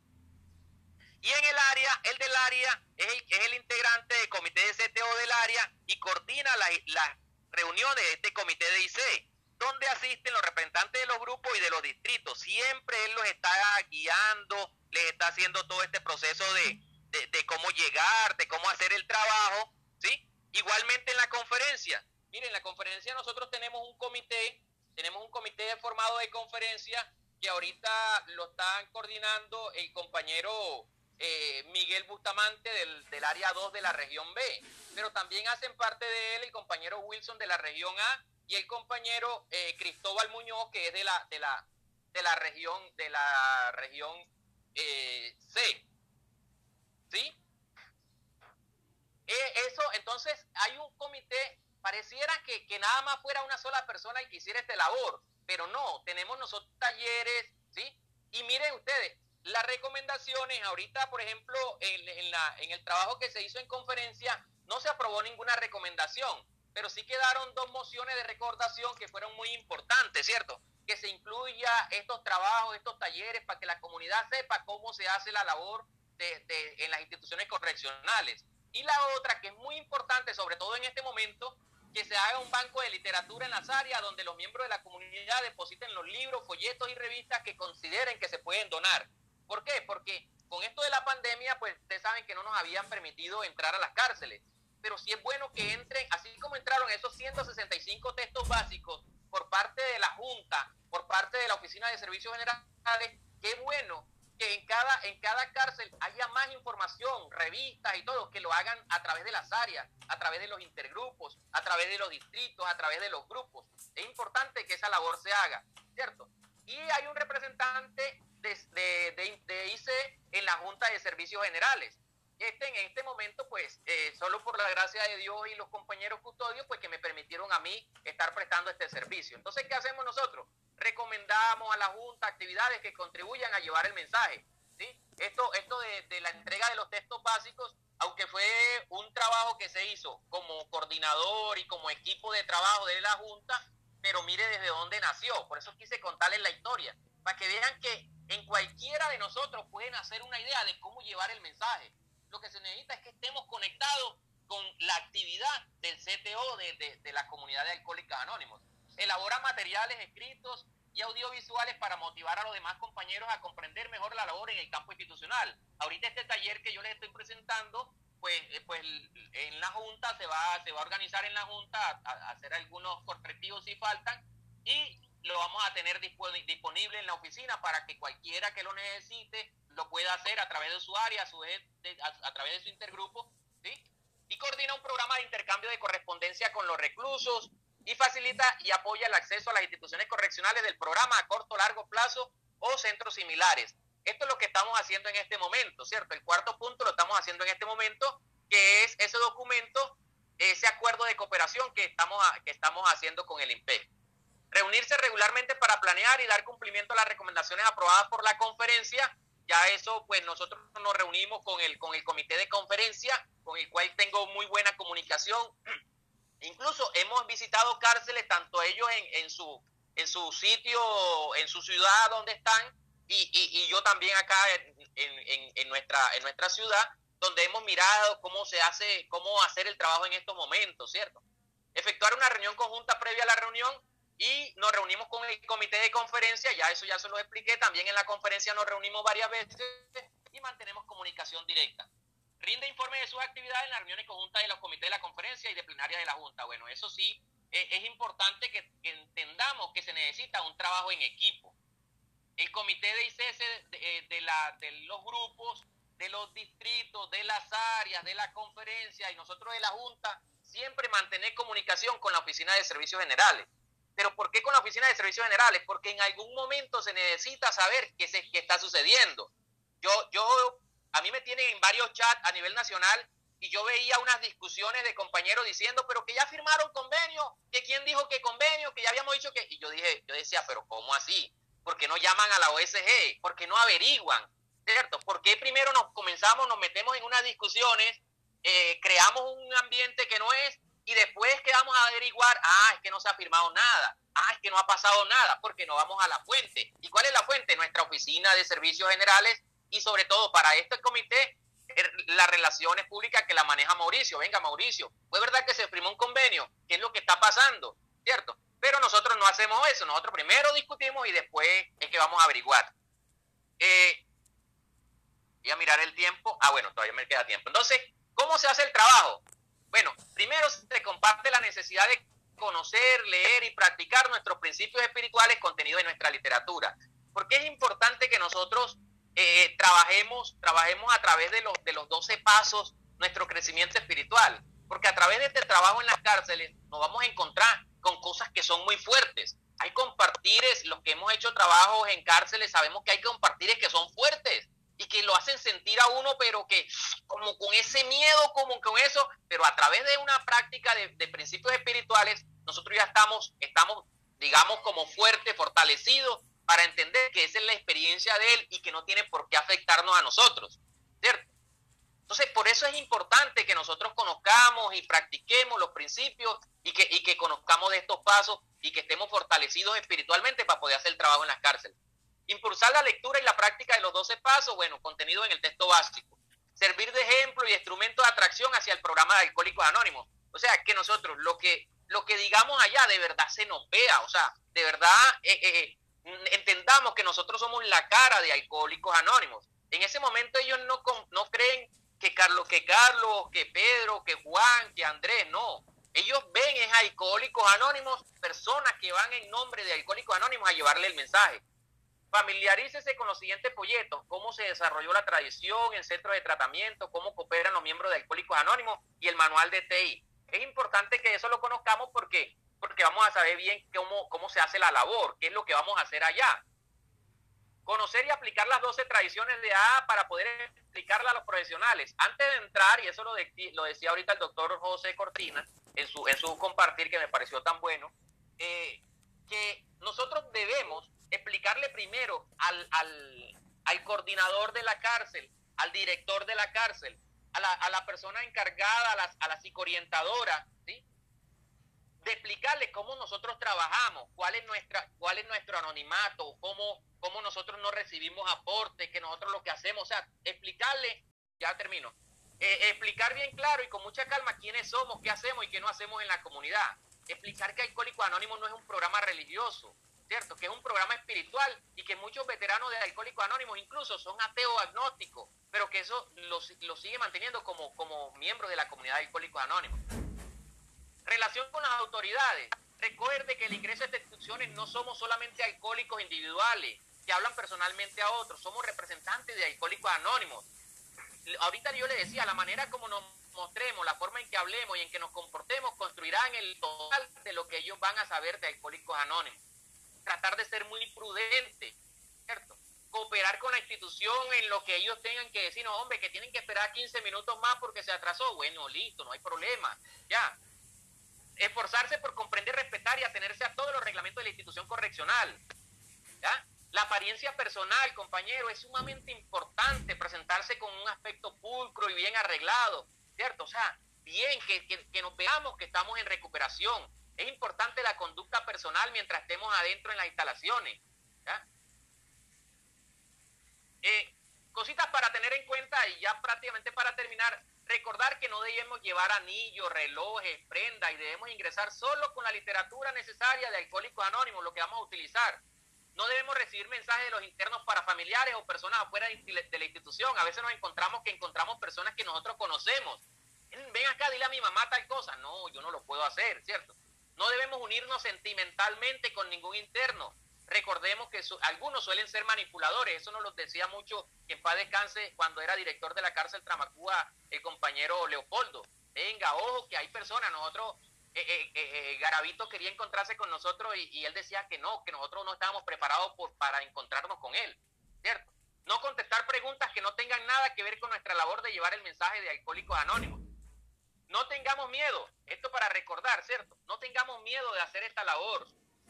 Y en el área, el del área es el, es el integrante del comité de CTO del área y coordina las reuniones de este comité de IC, donde asisten los representantes de los grupos y de los distritos. Siempre él los está guiando, les está haciendo todo este proceso de, de, cómo llegar, de cómo hacer el trabajo, ¿sí? Igualmente en la conferencia. Miren, en la conferencia nosotros tenemos un comité, tenemos un comité formado de conferencia que ahorita lo están coordinando el compañero eh, Miguel Bustamante del, área 2 de la región B, pero también hacen parte de él el compañero Wilson de la región A y el compañero eh, Cristóbal Muñoz que es de la de la de la región de la región eh, C. ¿Sí? Eh, eso, entonces hay un comité, pareciera que, que nada más fuera una sola persona y que hiciera esta labor, pero no, tenemos nosotros talleres, ¿sí? Y miren ustedes, las recomendaciones, ahorita, por ejemplo, en, en, la, en el trabajo que se hizo en conferencia, no se aprobó ninguna recomendación, pero sí quedaron dos mociones de recordación que fueron muy importantes, ¿cierto? Que se incluya estos trabajos, estos talleres, para que la comunidad sepa cómo se hace la labor de, en las instituciones correccionales. Y la otra, que es muy importante, sobre todo en este momento, que se haga un banco de literatura en las áreas donde los miembros de la comunidad depositen los libros, folletos y revistas que consideren que se pueden donar. ¿Por qué? Porque con esto de la pandemia, pues ustedes saben que no nos habían permitido entrar a las cárceles. Pero sí es bueno que entren, así como entraron esos 165 textos básicos por parte de la Junta, por parte de la Oficina de Servicios Generales, qué bueno que en cada, en cada cárcel haya más información, revistas y todo, que lo hagan a través de las áreas, a través de los intergrupos, a través de los distritos, a través de los grupos. Es importante que esa labor se haga, ¿cierto? Y hay un representante de, de, de, ICE en la Junta de Servicios Generales. Este, en este momento, pues, eh, solo por la gracia de Dios y los compañeros custodios, pues que me permitieron a mí estar prestando este servicio. Entonces, ¿qué hacemos nosotros? Recomendamos a la Junta actividades que contribuyan a llevar el mensaje. ¿sí? Esto, esto de, la entrega de los textos básicos, aunque fue un trabajo que se hizo como coordinador y como equipo de trabajo de la Junta, pero mire desde dónde nació. Por eso quise contarles la historia, para que vean que en cualquiera de nosotros pueden hacer una idea de cómo llevar el mensaje. Lo que se necesita es que estemos conectados con la actividad del CTO de, de, la comunidad de alcohólicos anónimos. Elabora materiales escritos y audiovisuales para motivar a los demás compañeros a comprender mejor la labor en el campo institucional. Ahorita este taller que yo les estoy presentando, pues, eh, pues en la Junta se va, se va a organizar en la Junta a, hacer algunos correctivos si faltan y lo vamos a tener disponible en la oficina para que cualquiera que lo necesite lo pueda hacer a través de su área, a, su, a, a través de su intergrupo, ¿sí? Y coordina un programa de intercambio de correspondencia con los reclusos y facilita y apoya el acceso a las instituciones correccionales del programa a corto largo plazo o centros similares. Esto es lo que estamos haciendo en este momento, ¿cierto? El cuarto punto lo estamos haciendo en este momento, que es ese documento, ese acuerdo de cooperación que estamos, que estamos haciendo con el IMPEC. Reunirse regularmente para planear y dar cumplimiento a las recomendaciones aprobadas por la conferencia ya eso, pues nosotros nos reunimos con el, con el comité de conferencia, con el cual tengo muy buena comunicación. Incluso hemos visitado cárceles, tanto ellos en, su, en su sitio, en su ciudad donde están, y, y, yo también acá en, en, en, nuestra, en nuestra ciudad, donde hemos mirado cómo se hace, cómo hacer el trabajo en estos momentos, ¿cierto? Efectuar una reunión conjunta previa a la reunión y nos reunimos con el comité de conferencia, ya eso ya se lo expliqué, también en la conferencia nos reunimos varias veces y mantenemos comunicación directa. Rinde informe de sus actividades en las reuniones conjuntas de los comités de la conferencia y de plenaria de la Junta. Bueno, eso sí, e, es, importante que, entendamos que se necesita un trabajo en equipo. El comité de ICS de, de, la, de los grupos, de los distritos, de las áreas, de la conferencia y nosotros de la Junta, siempre mantener comunicación con la Oficina de Servicios Generales pero ¿por qué con la Oficina de Servicios Generales? Porque en algún momento se necesita saber qué, se, qué está sucediendo. Yo, yo, a mí me tienen en varios chats a nivel nacional y yo veía unas discusiones de compañeros diciendo, pero que ya firmaron convenio, que quién dijo que convenio, que ya habíamos dicho que... Y yo dije, yo decía, pero ¿cómo así? ¿Por qué no llaman a la OSG? ¿Por qué no averiguan? ¿Cierto? ¿Por qué primero nos comenzamos, nos metemos en unas discusiones, eh, creamos un ambiente que no es y después que vamos a averiguar, ah, es que no se ha firmado nada, ah, es que no ha pasado nada, porque no vamos a la fuente. ¿Y cuál es la fuente? Nuestra oficina de servicios generales y sobre todo para este comité, er, las relaciones públicas que la maneja Mauricio. Venga, Mauricio, ¿fue verdad que se firmó un convenio? ¿Qué es lo que está pasando? ¿Cierto? Pero nosotros no hacemos eso, nosotros primero discutimos y después es que vamos a averiguar. Eh, voy a mirar el tiempo. Ah, bueno, todavía me queda tiempo. Entonces, ¿cómo se hace el trabajo? Bueno, primero se comparte la necesidad de conocer, leer y practicar nuestros principios espirituales contenidos en nuestra literatura. Porque es importante que nosotros eh, trabajemos, trabajemos a través de los, de los 12 pasos nuestro crecimiento espiritual. Porque a través de este trabajo en las cárceles nos vamos a encontrar con cosas que son muy fuertes. Hay compartires, los que hemos hecho trabajos en cárceles, sabemos que hay compartires que son fuertes y que lo hacen sentir a uno, pero que como con ese miedo, como con eso, pero a través de una práctica de, principios espirituales, nosotros ya estamos, estamos, digamos, como fuertes, fortalecidos, para entender que esa es la experiencia de él y que no tiene por qué afectarnos a nosotros, ¿cierto? Entonces, por eso es importante que nosotros conozcamos y practiquemos los principios y que, y que conozcamos de estos pasos y que estemos fortalecidos espiritualmente para poder hacer el trabajo en las cárceles. Impulsar la lectura y la práctica de los 12 pasos, bueno, contenido en el texto básico. Servir de ejemplo y instrumento de atracción hacia el programa de Alcohólicos Anónimos. O sea, que nosotros lo que, lo que digamos allá de verdad se nos vea, o sea, de verdad eh, eh, eh, entendamos que nosotros somos la cara de Alcohólicos Anónimos. En ese momento ellos no, no creen que Carlos, que Carlos, que Pedro, que Juan, que Andrés, no. Ellos ven es Alcohólicos Anónimos, personas que van en nombre de Alcohólicos Anónimos a llevarle el mensaje. Familiarícese con los siguientes folletos, cómo se desarrolló la tradición, el centro de tratamiento, cómo cooperan los miembros de Alcohólicos Anónimos y el manual de TI. Es importante que eso lo conozcamos porque, porque vamos a saber bien cómo, cómo se hace la labor, qué es lo que vamos a hacer allá. Conocer y aplicar las 12 tradiciones de A para poder explicarla a los profesionales. Antes de entrar, y eso lo, lo decía ahorita el doctor José Cortina en su, en su compartir que me pareció tan bueno, eh, que nosotros debemos explicarle primero al, al, coordinador de la cárcel, al director de la cárcel, a la, a la persona encargada, a la, a la psicoorientadora, ¿sí? De explicarle cómo nosotros trabajamos, cuál es nuestra, cuál es nuestro anonimato, cómo, cómo nosotros no recibimos aportes, que nosotros lo que hacemos, o sea, explicarle, ya termino, eh, explicar bien claro y con mucha calma quiénes somos, qué hacemos y qué no hacemos en la comunidad. Explicar que Alcohólicos Anónimos no es un programa religioso, ¿cierto? Que es un programa espiritual y que muchos veteranos de Alcohólicos Anónimos incluso son ateos agnósticos, pero que eso los lo sigue manteniendo como, como miembros de la comunidad de Alcohólicos Anónimos. Relación con las autoridades. Recuerde que el ingreso a estas instituciones no somos solamente alcohólicos individuales que hablan personalmente a otros, somos representantes de Alcohólicos Anónimos. Ahorita yo le decía, la manera como nos mostremos, la forma en que hablemos y en que nos comportemos construirán el total de lo que ellos van a saber de Alcohólicos Anónimos. Tratar de ser muy prudente, ¿cierto? Cooperar con la institución en lo que ellos tengan que decir, no, hombre, que tienen que esperar 15 minutos más porque se atrasó. Bueno, listo, no hay problema, ya esforzarse por comprender, respetar y atenerse a todos los reglamentos de la institución correccional. La apariencia personal, compañero, es sumamente importante presentarse con un aspecto pulcro y bien arreglado, ¿cierto? O sea, bien, que, que, nos veamos que estamos en recuperación. Es importante la conducta personal mientras estemos adentro en las instalaciones. Eh, cositas para tener en cuenta y ya prácticamente para terminar, Recordar que no debemos llevar anillos, relojes, prendas y debemos ingresar solo con la literatura necesaria de Alcohólicos Anónimos, lo que vamos a utilizar. No debemos recibir mensajes de los internos para familiares o personas afuera de la institución. A veces nos encontramos que encontramos personas que nosotros conocemos. Ven acá, dile a mi mamá tal cosa. No, yo no lo puedo hacer, ¿cierto? No debemos unirnos sentimentalmente con ningún interno. Recordemos que algunos suelen ser manipuladores, eso nos lo decía mucho en paz descanse cuando era director de la cárcel Tramacúa el compañero Leopoldo. Venga, ojo, que hay personas, nosotros, eh, eh, eh, eh quería encontrarse con nosotros y, él decía que no, que nosotros no estábamos preparados por, para encontrarnos con él, ¿cierto? No contestar preguntas que no tengan nada que ver con nuestra labor de llevar el mensaje de Alcohólicos Anónimos. No tengamos miedo, esto para recordar, ¿cierto? No tengamos miedo de hacer esta labor.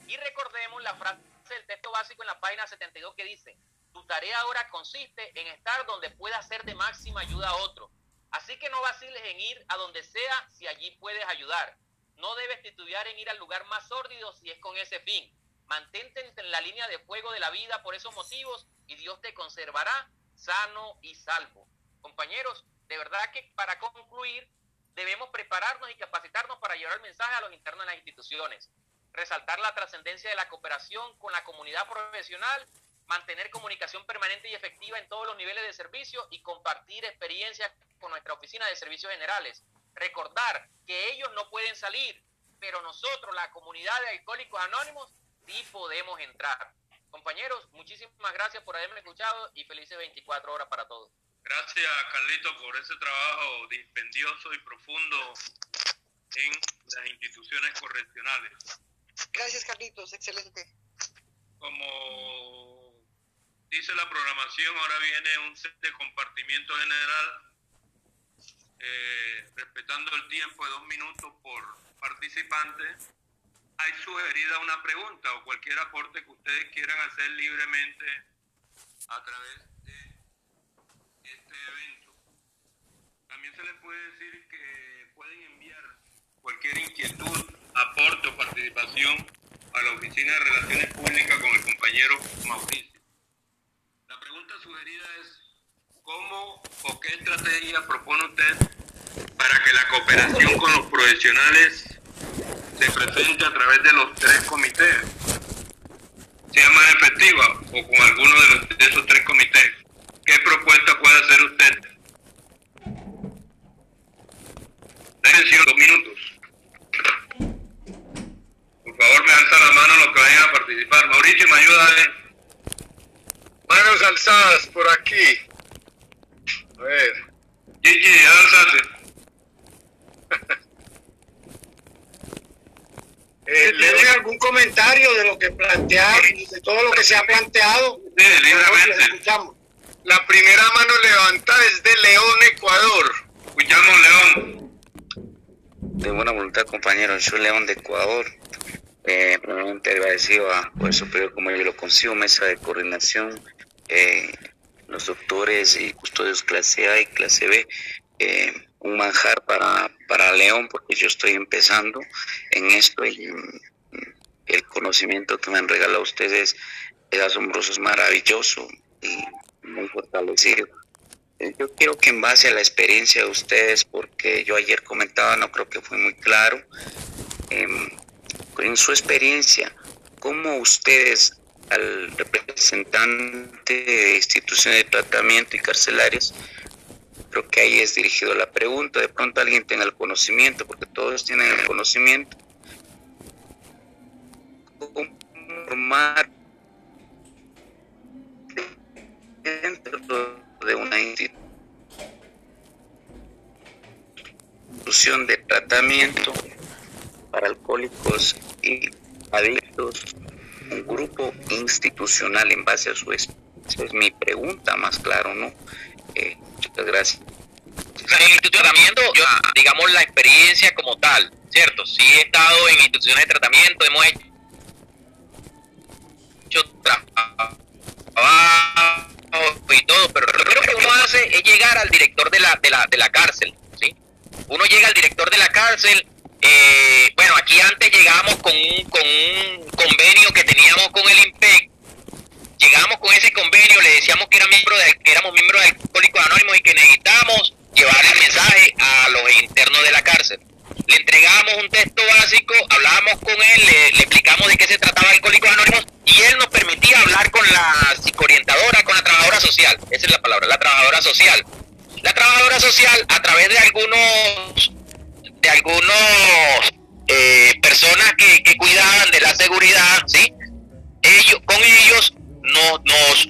Y recordemos la frase del texto básico en la página 72 que dice, tu tarea ahora consiste en estar donde pueda ser de máxima ayuda a otro. Así que no vaciles en ir a donde sea si allí puedes ayudar. No debes titubear en ir al lugar más sórdido si es con ese fin. Mantente en la línea de fuego de la vida por esos motivos y Dios te conservará sano y salvo. Compañeros, de verdad que para concluir debemos prepararnos y capacitarnos para llevar el mensaje a los internos de las instituciones resaltar la trascendencia de la cooperación con la comunidad profesional, mantener comunicación permanente y efectiva en todos los niveles de servicio y compartir experiencias con nuestra oficina de servicios generales. Recordar que ellos no pueden salir, pero nosotros, la comunidad de alcohólicos anónimos, sí podemos entrar. Compañeros, muchísimas gracias por haberme escuchado y felices 24 horas para todos. Gracias, Carlito, por ese trabajo dispendioso y profundo en las instituciones correccionales. Gracias, Carlitos, excelente. Como dice la programación, ahora viene un set de compartimiento general, eh, respetando el tiempo de dos minutos por participante. Hay sugerida una pregunta o cualquier aporte que ustedes quieran hacer libremente a través de este evento. También se les puede decir que pueden enviar cualquier inquietud aporte o participación a la Oficina de Relaciones Públicas con el compañero Mauricio. La pregunta sugerida es, ¿cómo o qué estrategia propone usted para que la cooperación con los profesionales se presente a través de los tres comités? sea más efectiva o con alguno de, de esos tres comités. ¿Qué propuesta puede hacer usted? Denle dos minutos favor me alza la mano los que vayan a participar. Mauricio, ¿me ayuda? Eh? Manos alzadas por aquí. A ver. Gigi, ya alzate. eh, ¿Tienen algún comentario de lo que plantearon, de todo lo que se ha planteado? Sí, libremente. Escuchamos. La primera mano levantada es de León, Ecuador. Escuchamos, León. De buena voluntad, compañero. Yo soy León de Ecuador. Eh, primeramente agradecido a Poder Superior como yo lo consigo, mesa de coordinación, eh, los doctores y custodios clase A y clase B, eh, un manjar para, para León porque yo estoy empezando en esto y mm, el conocimiento que me han regalado ustedes es asombroso, es maravilloso y muy fortalecido. yo quiero que en base a la experiencia de ustedes, porque yo ayer comentaba, no creo que fue muy claro, em, en su experiencia, ¿cómo ustedes al representante de instituciones de tratamiento y carcelarios, creo que ahí es dirigido la pregunta, de pronto alguien tenga el conocimiento, porque todos tienen el conocimiento, ¿cómo formar dentro de una institución de tratamiento para alcohólicos y adictos un grupo institucional en base a su es mi pregunta más claro, ¿no? Eh, muchas gracias. En tratamiento, yo, digamos la experiencia como tal, ¿cierto? Sí he estado en instituciones de tratamiento, hemos hecho trabajo y todo, pero lo primero que uno hace es llegar al director de la, de la, de la cárcel, ¿sí? Uno llega al director de la cárcel, eh, bueno, aquí antes llegamos con un, con un convenio que teníamos con el IMPEC. Llegamos con ese convenio, le decíamos que, era miembro de, que éramos miembros de Alcohólicos Anónimos y que necesitábamos llevar el mensaje a los internos de la cárcel. Le entregamos un texto básico, hablábamos con él, le, explicamos de qué se trataba Alcohólicos Anónimos y él nos permitía hablar con la psicoorientadora, con la trabajadora social. Esa es la palabra, la trabajadora social. La trabajadora social, a través de algunos de algunos eh, personas que, que, cuidaban de la seguridad, ¿sí? Ellos, con ellos nos, nos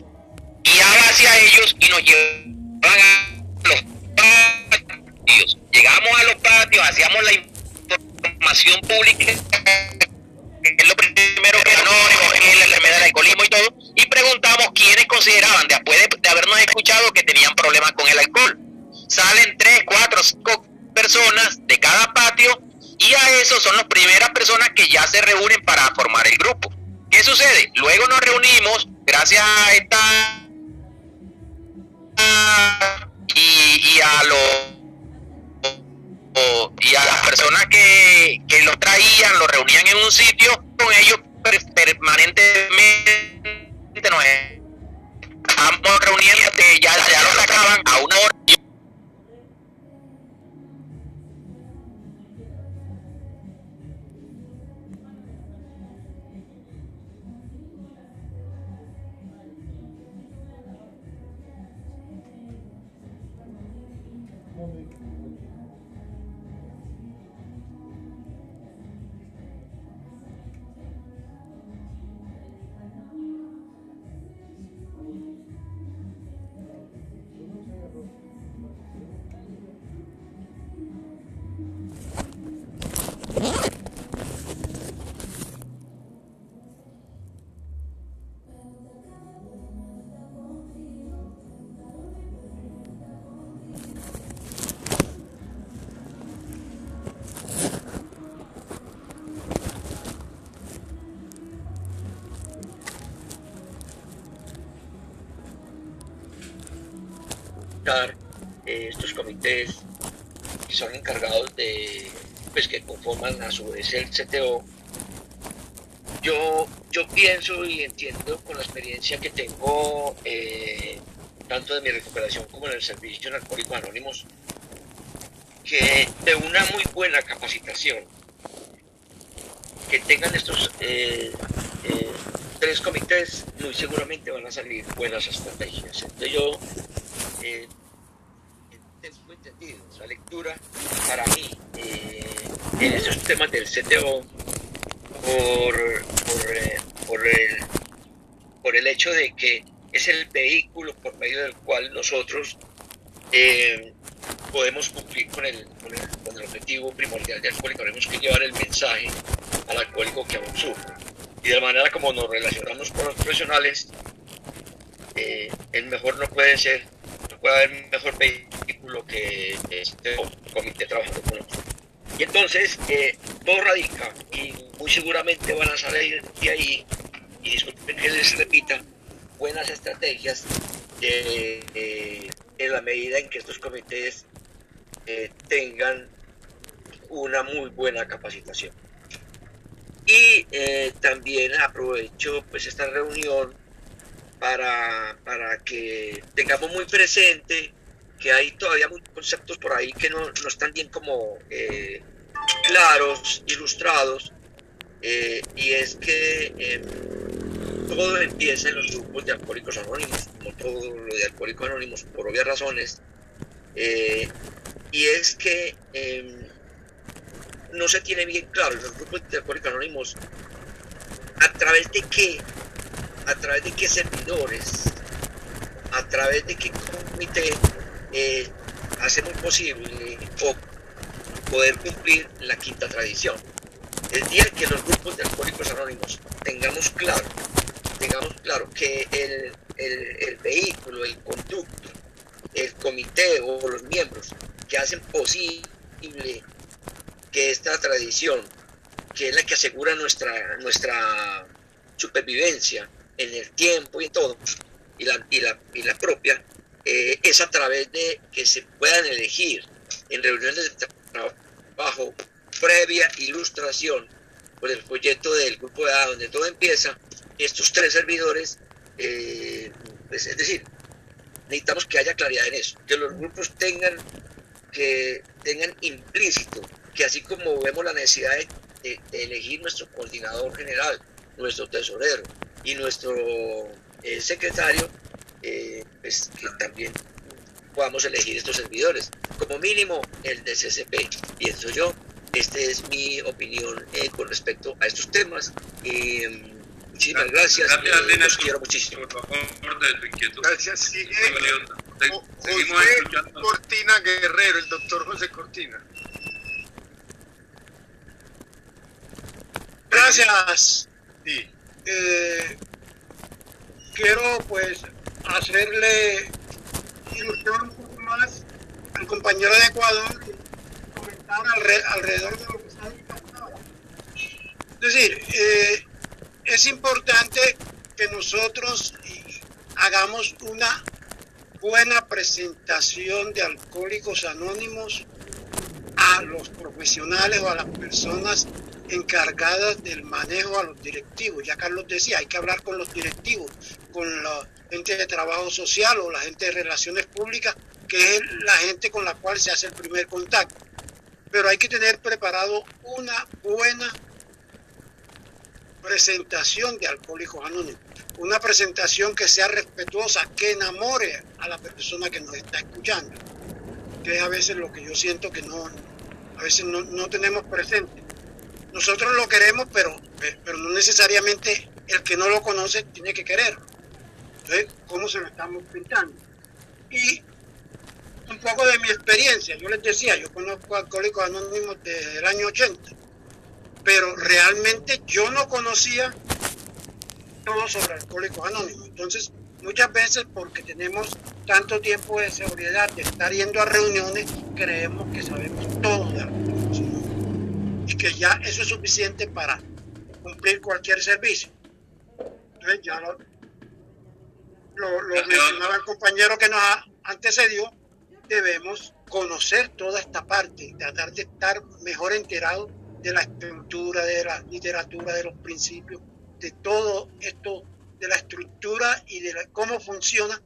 guiaba hacia ellos y nos llevaban a los patios. Llegamos a los patios, hacíamos la información pública, que es lo primero que anónimo, que es la enfermedad del alcoholismo y todo, y preguntamos quiénes consideraban, después de, de habernos escuchado, que tenían problemas con el alcohol. Salen tres, cuatro, cinco personas de cada patio y a eso son las primeras personas que ya se reúnen para formar el grupo. ¿Qué sucede? Luego nos reunimos gracias a esta y, a los y a las personas que, que lo traían, lo reunían en un sitio, con ellos permanentemente nos estamos reuniendo, ya, ya lo sacaban a una hora only Eh, estos comités que son encargados de, pues que conforman a su vez el CTO, yo, yo pienso y entiendo con la experiencia que tengo, eh, tanto de mi recuperación como en el servicio de Alcohólicos Anónimos, que de una muy buena capacitación, que tengan estos eh, tres comités, muy seguramente van a salir buenas estrategias. Entonces yo eh, tengo entendido, la lectura para mí eh, en esos temas del CTO por, por, eh, por, el, por el hecho de que es el vehículo por medio del cual nosotros eh, podemos cumplir con el, con el, con, el, objetivo primordial de alcohólico. Tenemos que llevar el mensaje al alcohólico que aún sufre. Y de la manera como nos relacionamos con los profesionales, eh, el mejor no puede ser puede haber mejor vehículo que este comité trabajando con nosotros. Y entonces, eh, todo radica y muy seguramente van a salir de ahí, y disculpen que les repita, buenas estrategias de, en la medida en que estos comités eh, tengan una muy buena capacitación. Y eh, también aprovecho pues esta reunión para, para que tengamos muy presente que hay todavía muchos conceptos por ahí que no, no están bien como eh, claros, ilustrados, eh, y es que em, todo empieza en los grupos de alcohólicos anónimos, como todo lo de alcohólicos anónimos, por obvias razones, eh, y es que em, no se tiene bien claro los grupos de alcohólicos anónimos a través de qué, a través de qué servidores, a través de qué comité eh, hacemos posible poder cumplir la quinta tradición. El día que los grupos de alcohólicos anónimos tengamos claro, tengamos claro que el, el vehículo, el conducto, el comité o los miembros que hacen posible que esta tradición, que es la que asegura nuestra, nuestra supervivencia en el tiempo y en todo, y la, y la, y la propia, eh, es a través de que se puedan elegir en reuniones de trabajo previa ilustración por el proyecto del grupo de A, donde todo empieza, estos tres servidores, eh, pues, es decir, necesitamos que haya claridad en eso, que los grupos tengan, que tengan implícito que así como vemos la necesidad de, elegir nuestro coordinador general, nuestro tesorero y nuestro eh, secretario, eh, pues que también podamos elegir estos servidores, como mínimo el de CCP, pienso yo. Esta es mi opinión eh, con respecto a estos temas. muchísimas gracias. Gracias, los quiero muchísimo. Por favor, de tu inquietud. Gracias. Sigue Seguimos José escuchando. Cortina Guerrero, el doctor José Cortina. Gracias. Sí. Eh, quiero pues hacerle ilustrar un poco más al compañero de Ecuador y comentar alre- alrededor de lo que está ahora. Es decir, eh, es importante que nosotros hagamos una buena presentación de alcohólicos anónimos a los profesionales o a las personas encargadas del manejo a los directivos. Ya Carlos decía, hay que hablar con los directivos, con la gente de trabajo social o la gente de relaciones públicas, que es la gente con la cual se hace el primer contacto. Pero hay que tener preparado una buena presentación de Alcohólicos Anónimos. Una presentación que sea respetuosa, que enamore a la persona que nos está escuchando. Que es a veces lo que yo siento que no, a veces no, no tenemos presente. Nosotros lo queremos, pero, pero no necesariamente el que no lo conoce tiene que quererlo. Entonces, ¿cómo se lo estamos pintando? Y un poco de mi experiencia, yo les decía, yo conozco Alcohólicos Anónimos desde el año 80, pero realmente yo no conocía todo sobre Alcohólicos Anónimos. Entonces, muchas veces porque tenemos tanto tiempo de seguridad de estar yendo a reuniones, creemos que sabemos todo de Alcohólicos y que ya eso es suficiente para cumplir cualquier servicio. Entonces ya lo, lo, lo Gracias. mencionaba el compañero que nos ha antecedió, debemos conocer toda esta parte, tratar de estar mejor enterados de la estructura, de la literatura, de los principios, de todo esto, de la estructura y de la- cómo funciona,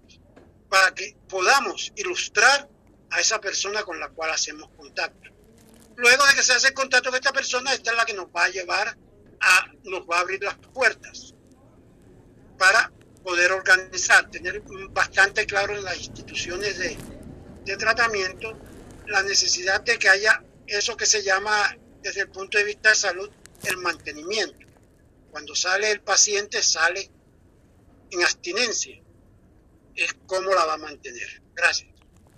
para que podamos ilustrar a esa persona con la cual hacemos contacto. Luego de que se hace el contacto con esta persona, esta es la que nos va a llevar a, nos va a abrir las puertas para poder organizar, tener bastante claro en las instituciones de, de tratamiento la necesidad de que haya eso que se llama desde el punto de vista de salud el mantenimiento. Cuando sale el paciente sale en abstinencia. Es cómo la va a mantener. Gracias.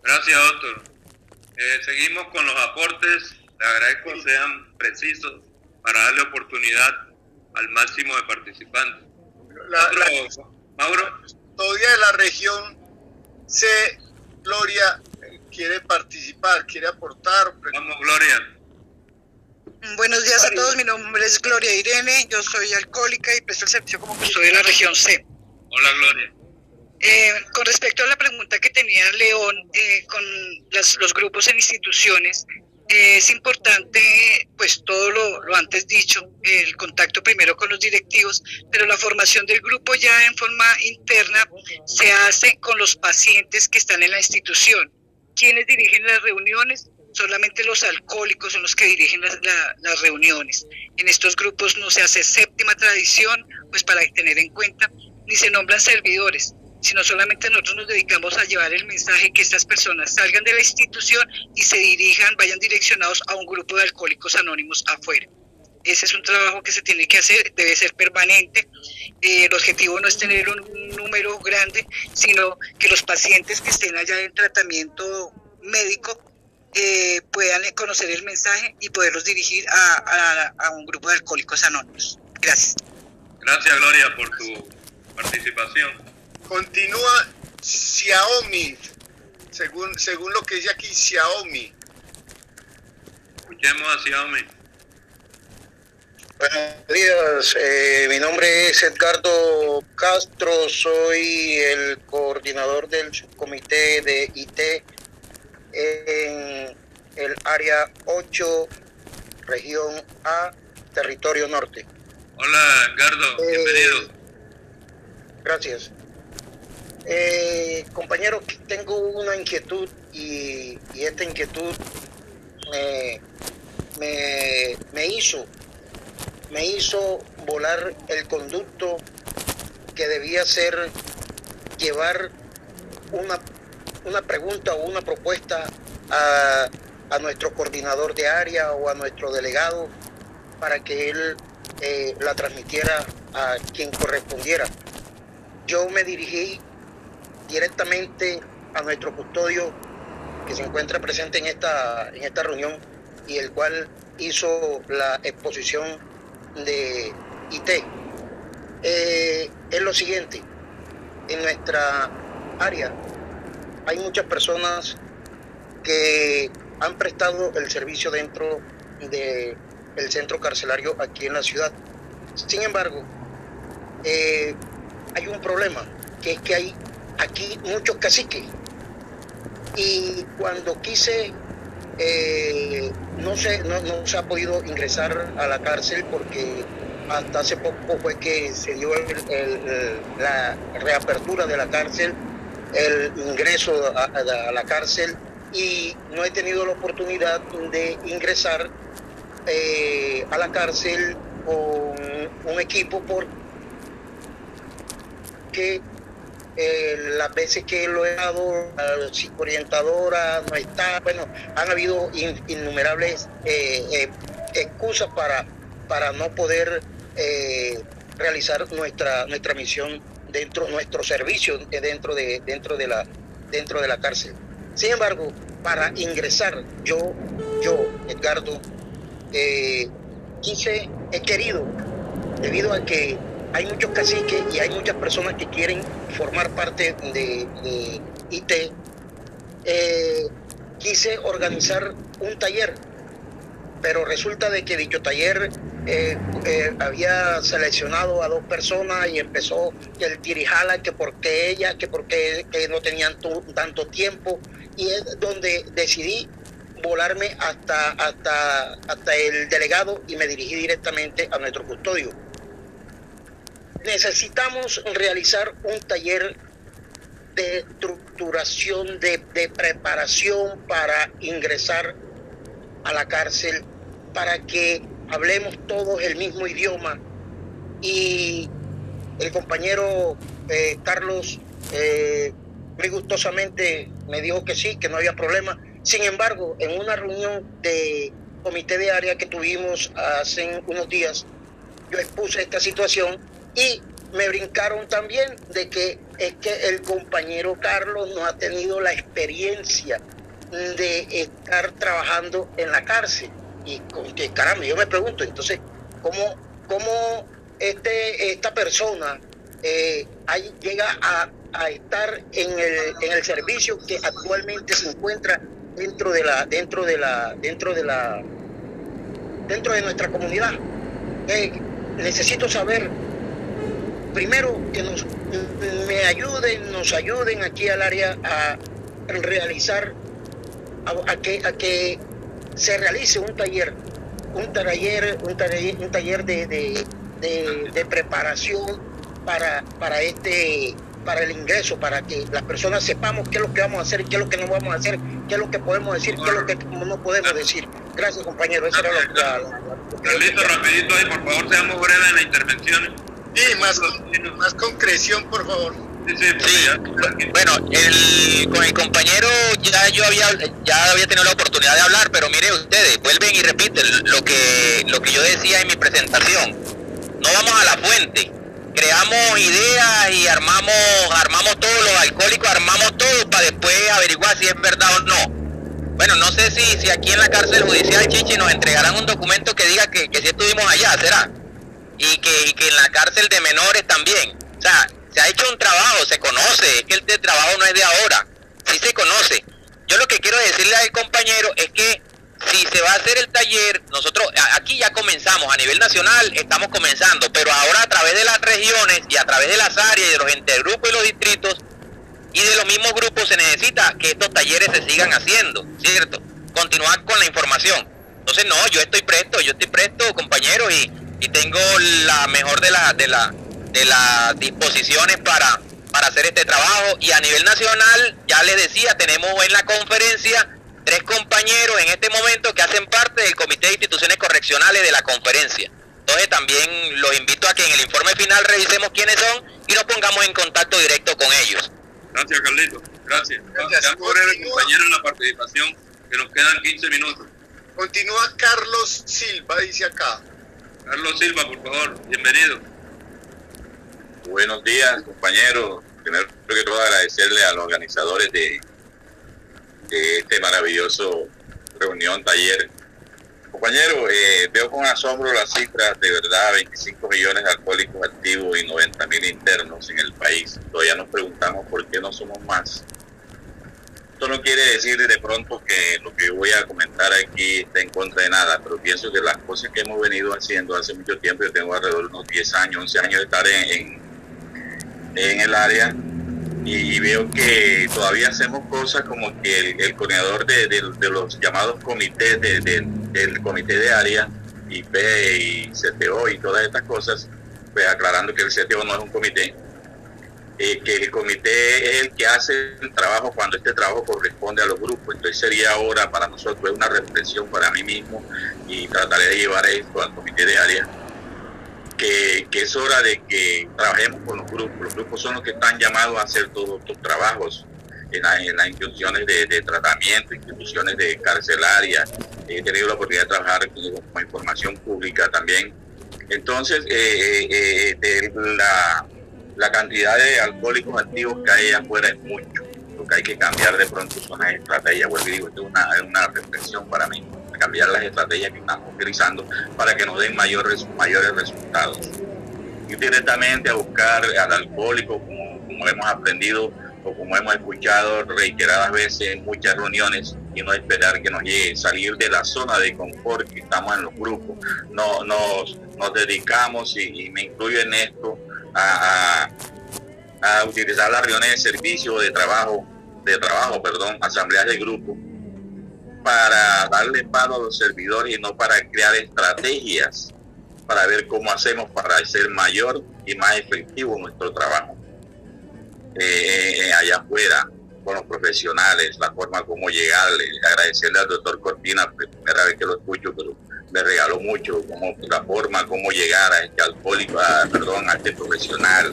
Gracias, doctor. Eh, seguimos con los aportes. Le agradezco sean precisos para darle oportunidad al máximo de participantes. La, la Mauro, custodia de la región C, Gloria, quiere participar, quiere aportar. vamos, Gloria. Buenos días a todos, mi nombre es Gloria Irene, yo soy alcohólica y presto el servicio como custodia de la región C. Hola, Gloria. Eh, con respecto a la pregunta que tenía León eh, con las- los grupos en instituciones, es importante, pues todo lo, antes dicho, el contacto primero con los directivos, pero la formación del grupo ya en forma interna se hace con los pacientes que están en la institución. ¿Quiénes dirigen las reuniones? Solamente los alcohólicos son los que dirigen las reuniones. En estos grupos no se hace séptima tradición, pues para tener en cuenta, ni se nombran servidores, sino solamente nosotros nos dedicamos a llevar el mensaje que estas personas salgan de la institución y se dirijan, vayan direccionados a un grupo de alcohólicos anónimos afuera. Ese es un trabajo que se tiene que hacer, debe ser permanente. Eh, el objetivo no es tener un número grande, sino que los pacientes que estén allá en tratamiento médico eh, puedan conocer el mensaje y poderlos dirigir a, a, un grupo de alcohólicos anónimos. Gracias. Gracias, Gloria, por tu participación. Continúa Xiaomi, según, según lo que dice aquí, Xiaomi. Escuchemos a Xiaomi. Buenos días, eh, mi nombre es Edgardo Castro, soy el coordinador del subcomité de IT en el área 8, región A, territorio norte. Hola Edgardo, eh, bienvenido. Gracias. Eh, compañero, tengo una inquietud y, esta inquietud me, me, hizo me hizo volar el conducto que debía ser llevar una, una pregunta o una propuesta a, nuestro coordinador de área o a nuestro delegado para que él eh, la transmitiera a quien correspondiera. Yo me dirigí directamente a nuestro custodio que se encuentra presente en esta, en esta reunión y el cual hizo la exposición de IT eh, es lo siguiente. En nuestra área hay muchas personas que han prestado el servicio dentro del el centro carcelario aquí en la ciudad. Sin embargo, eh, hay un problema, que es que hay aquí muchos caciques. Y cuando quise eh, no, se, no, se ha podido ingresar a la cárcel porque hasta hace poco fue que se dio la reapertura de la cárcel, el ingreso a, la cárcel y no he tenido la oportunidad de ingresar eh, a la cárcel con un equipo porque eh, las veces que lo he dado, la psicoorientadora no está, bueno, han habido innumerables eh, eh, excusas para, para no poder realizar nuestra, nuestra misión dentro, nuestro servicio dentro de, dentro de la, dentro de la cárcel. Sin embargo, para ingresar, yo, yo, Edgardo, quise, he querido, debido a que hay muchos caciques y hay muchas personas que quieren formar parte de, IT. Eh, quise organizar un taller, pero resulta de que dicho taller eh, eh, había seleccionado a dos personas y empezó el tirijala, que porque ella, que porque no tenían tanto tiempo, y es donde decidí volarme hasta, hasta, hasta el delegado y me dirigí directamente a nuestro custodio necesitamos realizar un taller de estructuración, de, preparación para ingresar a la cárcel, para que hablemos todos el mismo idioma. Y el compañero eh, Carlos eh, muy gustosamente me dijo que sí, que no había problema. Sin embargo, en una reunión de comité de área que tuvimos hace unos días, yo expuse esta situación y me brincaron también de que es que el compañero Carlos no ha tenido la experiencia de estar trabajando en la cárcel. Y que caramba, yo me pregunto, entonces, ¿cómo, cómo este, esta persona eh, llega a, estar en el, en el servicio que actualmente se encuentra dentro de la, dentro de la, dentro de la, dentro de nuestra comunidad? Eh, necesito saber primero que nos me ayuden, nos ayuden aquí al área a realizar, a, que, a que se realice un taller, un taller, un taller, un taller de, de, preparación para, para este para el ingreso, para que las personas sepamos qué es lo que vamos a hacer, qué es lo que no vamos a hacer, qué es lo que podemos decir, qué es lo que no podemos decir. Gracias, compañero. Eso era la, Carlito, rapidito ahí, por favor, seamos breves en las intervenciones. Sí, más, más concreción, por favor. Sí, sí, Sí, bueno, el, con el compañero ya yo había ya había tenido la oportunidad de hablar, pero mire ustedes, vuelven y repiten lo que lo que yo decía en mi presentación. No vamos a la fuente, creamos ideas y armamos armamos todos los alcohólicos, armamos todo para después averiguar si es verdad o no. Bueno, no sé si si aquí en la cárcel judicial Chichi nos entregarán un documento que diga que, que sí estuvimos allá, será, y que, y que en la cárcel de menores también. O sea, se ha hecho un trabajo, se conoce, es que el trabajo no es de ahora, sí se conoce. Yo lo que quiero decirle al compañero es que si se va a hacer el taller, nosotros aquí ya comenzamos, a nivel nacional estamos comenzando, pero ahora a través de las regiones y a través de las áreas y de los intergrupos y los distritos y de los mismos grupos se necesita que estos talleres se sigan haciendo, ¿cierto? Continuar con la información. Entonces, no, yo estoy presto, yo estoy presto, compañeros, y, y tengo la mejor de la, de la, de las disposiciones para, para hacer este trabajo. Y a nivel nacional, ya les decía, tenemos en la conferencia tres compañeros en este momento que hacen parte del Comité de Instituciones Correccionales de la conferencia. Entonces también los invito a que en el informe final revisemos quiénes son y nos pongamos en contacto directo con ellos. Gracias, Carlito. Gracias. Gracias. Continúa. compañeros, en la participación, que nos quedan 15 minutos. Continúa Carlos Silva, dice acá. Carlos Silva, por favor, bienvenido. Buenos días, compañeros. Primero que todo agradecerle a los organizadores de, este maravilloso reunión, taller. Compañero, eh, veo con asombro las cifras, de verdad, 25 millones de alcohólicos activos y 90 mil internos en el país. Todavía nos preguntamos por qué no somos más. Esto no quiere decir de pronto que lo que voy a comentar aquí está en contra de nada, pero pienso que las cosas que hemos venido haciendo hace mucho tiempo, yo tengo alrededor de unos 10 años, 11 años de estar en, en, el área y veo que todavía hacemos cosas como que el, coordinador de, de- los llamados comités de- del comité de área, IP y CTO y todas estas cosas, pues aclarando que el CTO no es un comité, eh, que el comité es el que hace el trabajo cuando este trabajo corresponde a los grupos. Entonces sería ahora para nosotros una reflexión para mí mismo y trataré de llevar esto al comité de área que, que es hora de que trabajemos con los grupos. Los grupos son los que están llamados a hacer todos estos trabajos en, la- en las instituciones de, tratamiento, instituciones de carcelaria. He tenido la oportunidad de trabajar con, con información pública también. Entonces, eh, eh, eh, la, la cantidad de alcohólicos activos que hay afuera es mucho. Lo que hay que cambiar de pronto son las estrategias. Vuelvo y digo, esto es una, una reflexión para mí cambiar las estrategias que estamos utilizando para que nos den mayores, mayores resultados. Ir directamente a buscar al alcohólico, como, hemos aprendido o como hemos escuchado reiteradas veces en muchas reuniones, y no esperar que nos llegue, salir de la zona de confort que estamos en los grupos. No, nos, nos dedicamos, y, y me incluyo en esto, a, a, utilizar las reuniones de servicio, de trabajo, de trabajo, perdón, asambleas de grupo, para darle palo a los servidores y no para crear estrategias para ver cómo hacemos para hacer mayor y más efectivo nuestro trabajo eh, allá afuera con los profesionales, la forma como llegarle, agradecerle al doctor Cortina, pues, primera vez que lo escucho, pero me regaló mucho, como la forma como llegar a este alcohólico, a- perdón, a este profesional.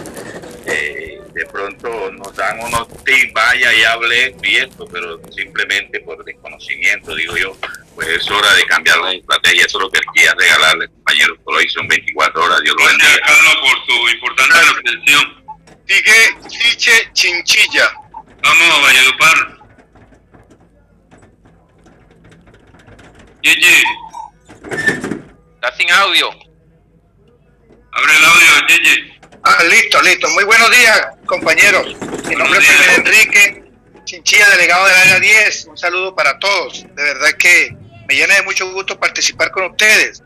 Eh, de pronto nos dan unos tips, vaya y hable esto y esto, pero simplemente por desconocimiento, digo yo, pues es hora de cambiar la estrategia, eso es lo que quería regalarle, compañeros, por hoy son 24 horas, Dios lo Gracias, bendiga. Carlos, por su importante reflexión. Sigue Chiche Chinchilla. Vamos, Valledupar. Gigi, Está sin audio. abre el audio, Gigi. Ah, listo, listo. Muy buenos días, compañeros. Mi nombre es días. Enrique Chinchilla, delegado del área 10. Un saludo para todos. De verdad que me llena de mucho gusto participar con ustedes.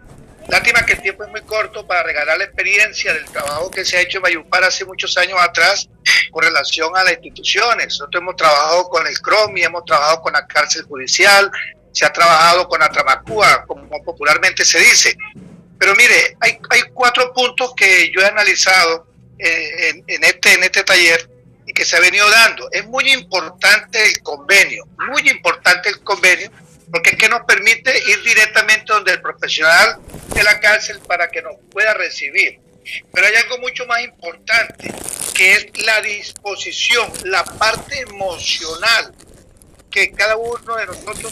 Lástima que el tiempo es muy corto para regalar la experiencia del trabajo que se ha hecho en Mayupar hace muchos años atrás con relación a las instituciones. Nosotros hemos trabajado con el CROMI, hemos trabajado con la cárcel judicial, se ha trabajado con la Tramacúa, como popularmente se dice. Pero mire, hay, hay cuatro puntos que yo he analizado eh, en, en este, en este taller y que se ha venido dando. Es muy importante el convenio, muy importante el convenio, porque es que nos permite ir directamente donde el profesional de la cárcel para que nos pueda recibir. Pero hay algo mucho más importante, que es la disposición, la parte emocional que cada uno de nosotros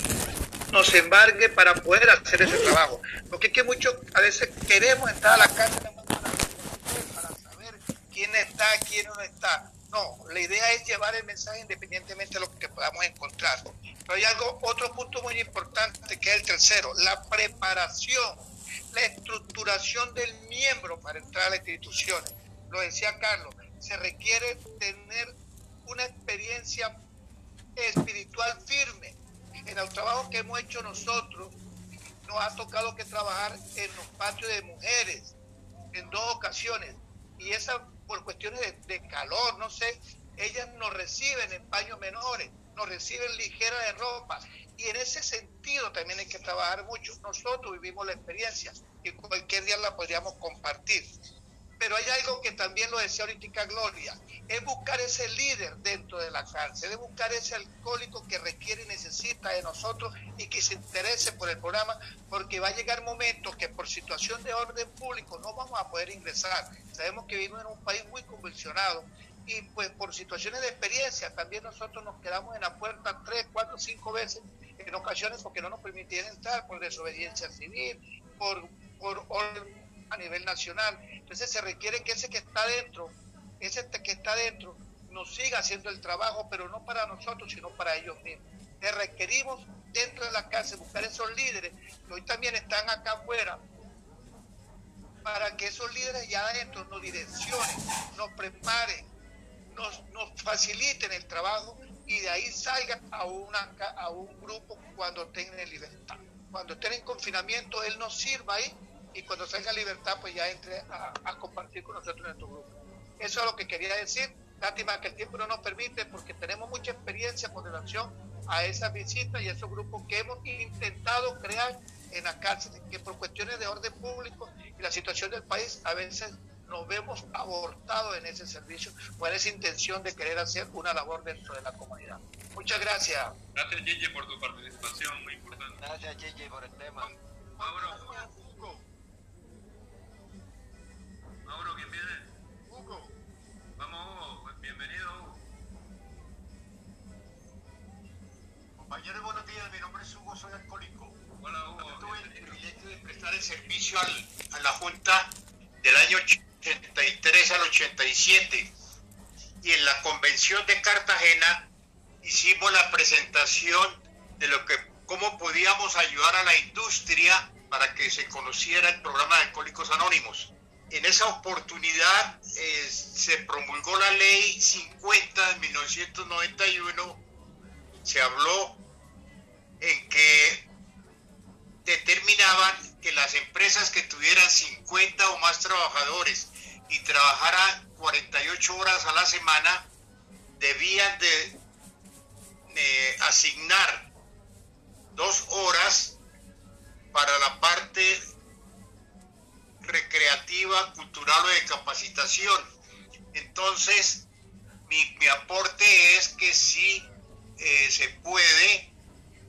nos embargue para poder hacer ese trabajo. Porque es que muchos a veces queremos entrar a la cárcel para saber quién está, quién no está. No, la idea es llevar el mensaje independientemente de lo que podamos encontrar. Pero hay algo, otro punto muy importante que es el tercero, la preparación, la estructuración del miembro para entrar a las instituciones. Lo decía Carlos, se requiere tener una experiencia espiritual firme. En el trabajo que hemos hecho nosotros, nos ha tocado que trabajar en los patios de mujeres en dos ocasiones. Y esa por cuestiones de, calor, no sé, ellas nos reciben en paños menores, nos reciben ligera de ropa. Y en ese sentido también hay que trabajar mucho. Nosotros vivimos la experiencia y cualquier día la podríamos compartir. Pero hay algo que también lo decía ahorita Gloria, es buscar ese líder dentro de la cárcel, es buscar ese alcohólico que requiere y necesita de nosotros y que se interese por el programa, porque va a llegar momentos que por situación de orden público no vamos a poder ingresar. Sabemos que vivimos en un país muy convulsionado y pues por situaciones de experiencia también nosotros nos quedamos en la puerta tres, cuatro, cinco veces en ocasiones porque no nos permitían entrar por desobediencia civil, por, por orden a nivel nacional. Entonces se requiere que ese que está dentro, ese que está dentro, nos siga haciendo el trabajo, pero no para nosotros, sino para ellos mismos. Le requerimos dentro de la cárcel buscar esos líderes que hoy también están acá afuera, para que esos líderes ya adentro nos direccionen, nos preparen, nos, nos faciliten el trabajo y de ahí salgan a, una, a un grupo cuando tengan libertad. Cuando estén en confinamiento, Él nos sirva ahí y cuando salga libertad, pues ya entre a, compartir con nosotros en nuestro grupo. Eso es lo que quería decir. Lástima que el tiempo no nos permite porque tenemos mucha experiencia con relación a esas visitas y a esos grupos que hemos intentado crear en la cárcel, que por cuestiones de orden público y la situación del país a veces nos vemos abortados en ese servicio o en esa intención de querer hacer una labor dentro de la comunidad. Muchas gracias. Gracias Gigi por tu participación, muy importante. Gracias Gigi por el tema. Mauro, ¿quién viene? Hugo. Vamos, Hugo. Pues bienvenido, Hugo. Compañeros, buenos días. Mi nombre es Hugo, soy alcohólico. Hola, Hugo. tuve el privilegio de prestar el servicio al, a la Junta del año 83 al 87. Y en la convención de Cartagena hicimos la presentación de lo que cómo podíamos ayudar a la industria para que se conociera el programa de Alcohólicos Anónimos en esa oportunidad eh, se promulgó la ley 50 de 1991, se habló en que determinaban que las empresas que tuvieran 50 o más trabajadores y trabajaran 48 horas a la semana debían de eh, asignar dos horas para la parte recreativa, cultural o de capacitación. Entonces, mi, aporte es que sí eh, se puede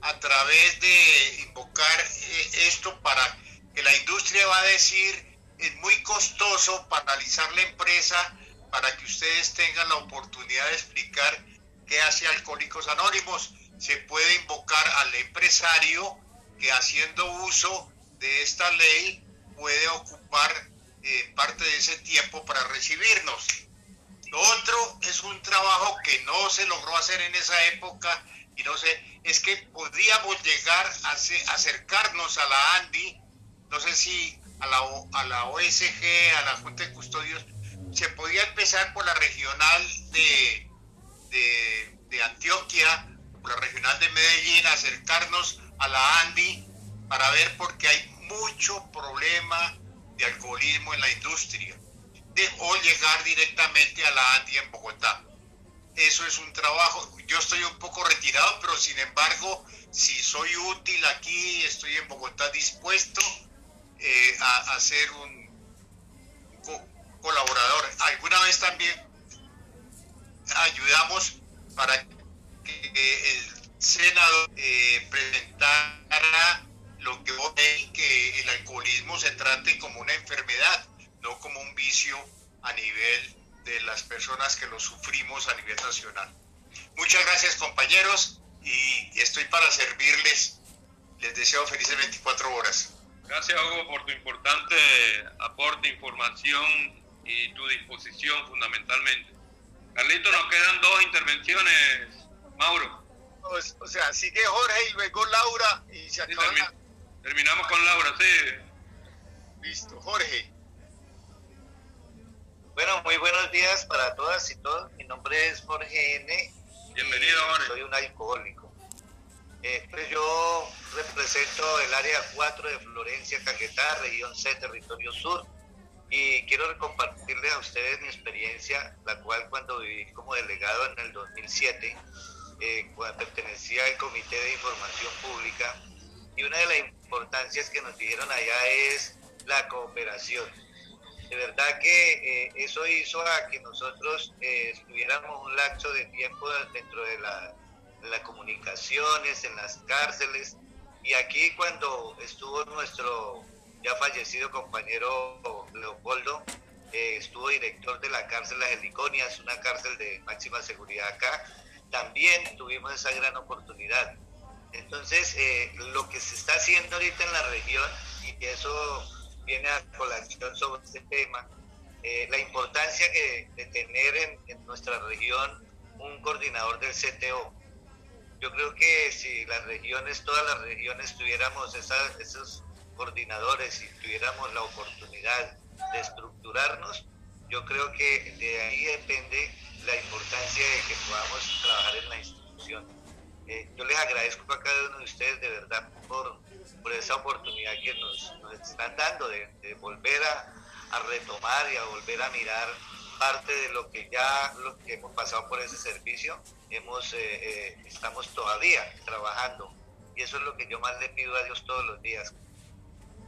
a través de invocar eh, esto para que la industria va a decir es muy costoso paralizar la empresa para que ustedes tengan la oportunidad de explicar qué hace Alcohólicos Anónimos. Se puede invocar al empresario que haciendo uso de esta ley puede ocupar eh, parte de ese tiempo para recibirnos. Lo otro es un trabajo que no se logró hacer en esa época y no sé, es que podríamos llegar a acercarnos a la ANDI, no sé si a la, OSG, a la Junta de Custodios, se podía empezar por la regional de, Antioquia, por la regional de Medellín, acercarnos a la ANDI para ver por qué hay mucho problema de alcoholismo en la industria de, o llegar directamente a la ANDI en Bogotá. Eso es un trabajo, yo estoy un poco retirado, pero sin embargo, si soy útil aquí, estoy en Bogotá dispuesto eh, a, ser un colaborador. Alguna vez también ayudamos para que el Senado eh, presentara lo que que el alcoholismo se trate como una enfermedad, no como un vicio a nivel de las personas que lo sufrimos a nivel nacional. Muchas gracias compañeros y estoy para servirles. Les deseo felices 24 horas. Gracias Hugo por tu importante aporte, información y tu disposición fundamentalmente. Carlito, nos quedan dos intervenciones, Mauro. O sea, sigue Jorge y luego Laura y se acaba. Terminamos con Laura, sí. Listo, Jorge. Bueno, muy buenos días para todas y todos. Mi nombre es Jorge N. Bienvenido, Jorge. Soy un alcohólico. Pues yo represento el área 4 de Florencia, Caquetá, región C, territorio sur. Y quiero compartirles a ustedes mi experiencia, la cual cuando viví como delegado en el 2007, eh, cuando pertenecía al Comité de Información Pública, y una de las importancias que nos dijeron allá es la cooperación de verdad que eh, eso hizo a que nosotros eh, estuviéramos un lapso de tiempo dentro de, la, las comunicaciones, en las cárceles. Y aquí cuando estuvo nuestro ya fallecido compañero Leopoldo, eh, estuvo director de la cárcel Las Heliconias, una cárcel de máxima seguridad acá, también tuvimos esa gran oportunidad. Entonces, lo que se está haciendo ahorita en la región, y eso viene a colación sobre este tema, eh, la importancia que, de tener en, nuestra región un coordinador del CTO. Yo creo que si las regiones, todas las regiones tuviéramos esos coordinadores y tuviéramos la oportunidad de estructurarnos, yo creo que de ahí depende la importancia de que podamos trabajar en la institución. Eh, yo les agradezco a cada uno de ustedes de verdad por por esa oportunidad que nos, están dando de, volver a, retomar y a volver a mirar parte de lo que ya lo que hemos pasado por ese servicio, hemos, eh, eh, estamos todavía trabajando. Y eso es lo que yo más le pido a Dios todos los días,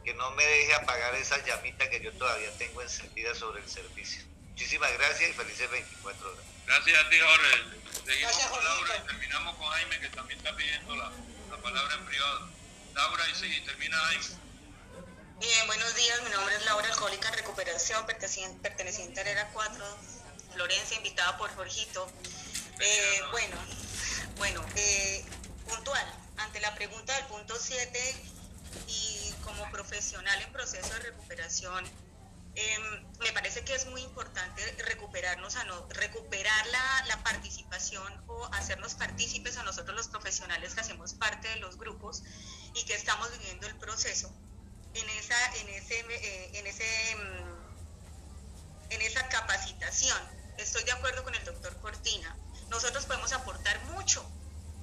que no me deje apagar esa llamita que yo todavía tengo encendida sobre el servicio. Muchísimas gracias y felices 24 horas. Gracias a ti, Jorge. Seguimos con Laura y terminamos con Jaime, que también está pidiendo la, la palabra en privado. Laura, y sí, termina ahí. Bien, buenos días. Mi nombre es Laura Alcohólica Recuperación, perteneciente, a Arera 4, Florencia, invitada por Jorgito. Eh, bueno, bueno, eh, puntual, ante la pregunta del punto 7 y como profesional en proceso de recuperación, em, me parece que es muy importante recuperarnos, a no, recuperar la, la, participación o hacernos partícipes a nosotros los profesionales que hacemos parte de los grupos y que estamos viviendo el proceso en esa, en ese, eh, en ese, mm, en esa capacitación. Estoy de acuerdo con el doctor Cortina. Nosotros podemos aportar mucho,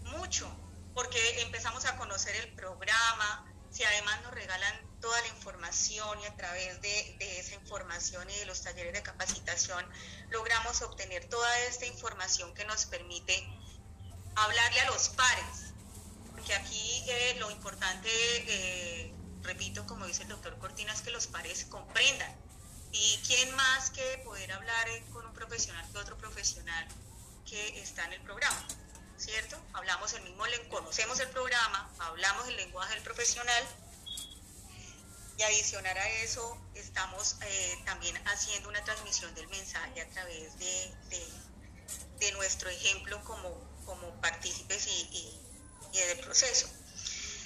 mucho, porque empezamos a conocer el programa, si además nos regalan toda la información y a través de, de, esa información y de los talleres de capacitación logramos obtener toda esta información que nos permite hablarle a los pares, que aquí eh, lo importante, eh, repito, como dice el doctor Cortina, es que los pares comprendan. ¿Y quién más que poder hablar eh, con un profesional que otro profesional que está en el programa? ¿Cierto? Hablamos el mismo, conocemos el programa, hablamos el lenguaje del profesional y adicionar a eso estamos también haciendo una transmisión del mensaje a través de, de, nuestro ejemplo como, como partícipes y y del proceso.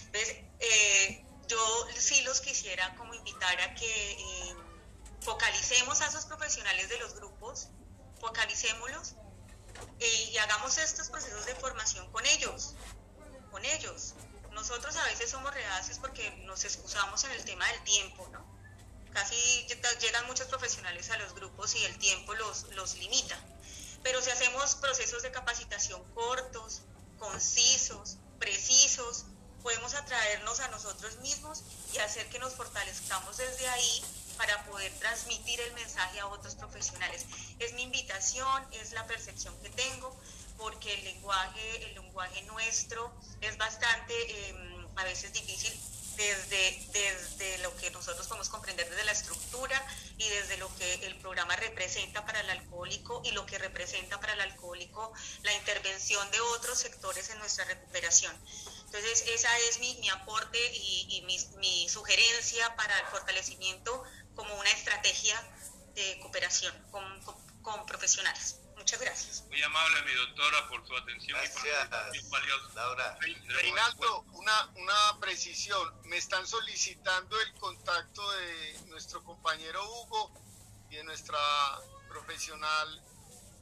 Entonces, eh, yo sí los quisiera como invitar a que eh, focalicemos a esos profesionales de los grupos, focalicémoslos eh, y hagamos estos procesos de formación con ellos, con ellos. Nosotros a veces somos reacios porque nos excusamos en el tema del tiempo, ¿no? Casi llegan muchos profesionales a los grupos y el tiempo los, los limita. Pero si hacemos procesos de capacitación cortos, concisos, precisos, podemos atraernos a nosotros mismos y hacer que nos fortalezcamos desde ahí para poder transmitir el mensaje a otros profesionales. Es mi invitación, es la percepción que tengo, porque el lenguaje, el lenguaje nuestro es bastante em, a veces difícil desde, desde lo que nosotros podemos comprender desde la estructura y desde lo que el programa representa para el alcohólico y lo que representa para el alcohólico la intervención de otros sectores en nuestra recuperación. Entonces, esa es mi, mi aporte y, mi, mi sugerencia para el fortalecimiento como una estrategia de cooperación con, con profesionales. Muchas gracias. Muy amable mi doctora por su atención y por valiosa. Laura. Reinaldo, una, una precisión. Me están solicitando el contacto de nuestro compañero Hugo y de nuestra profesional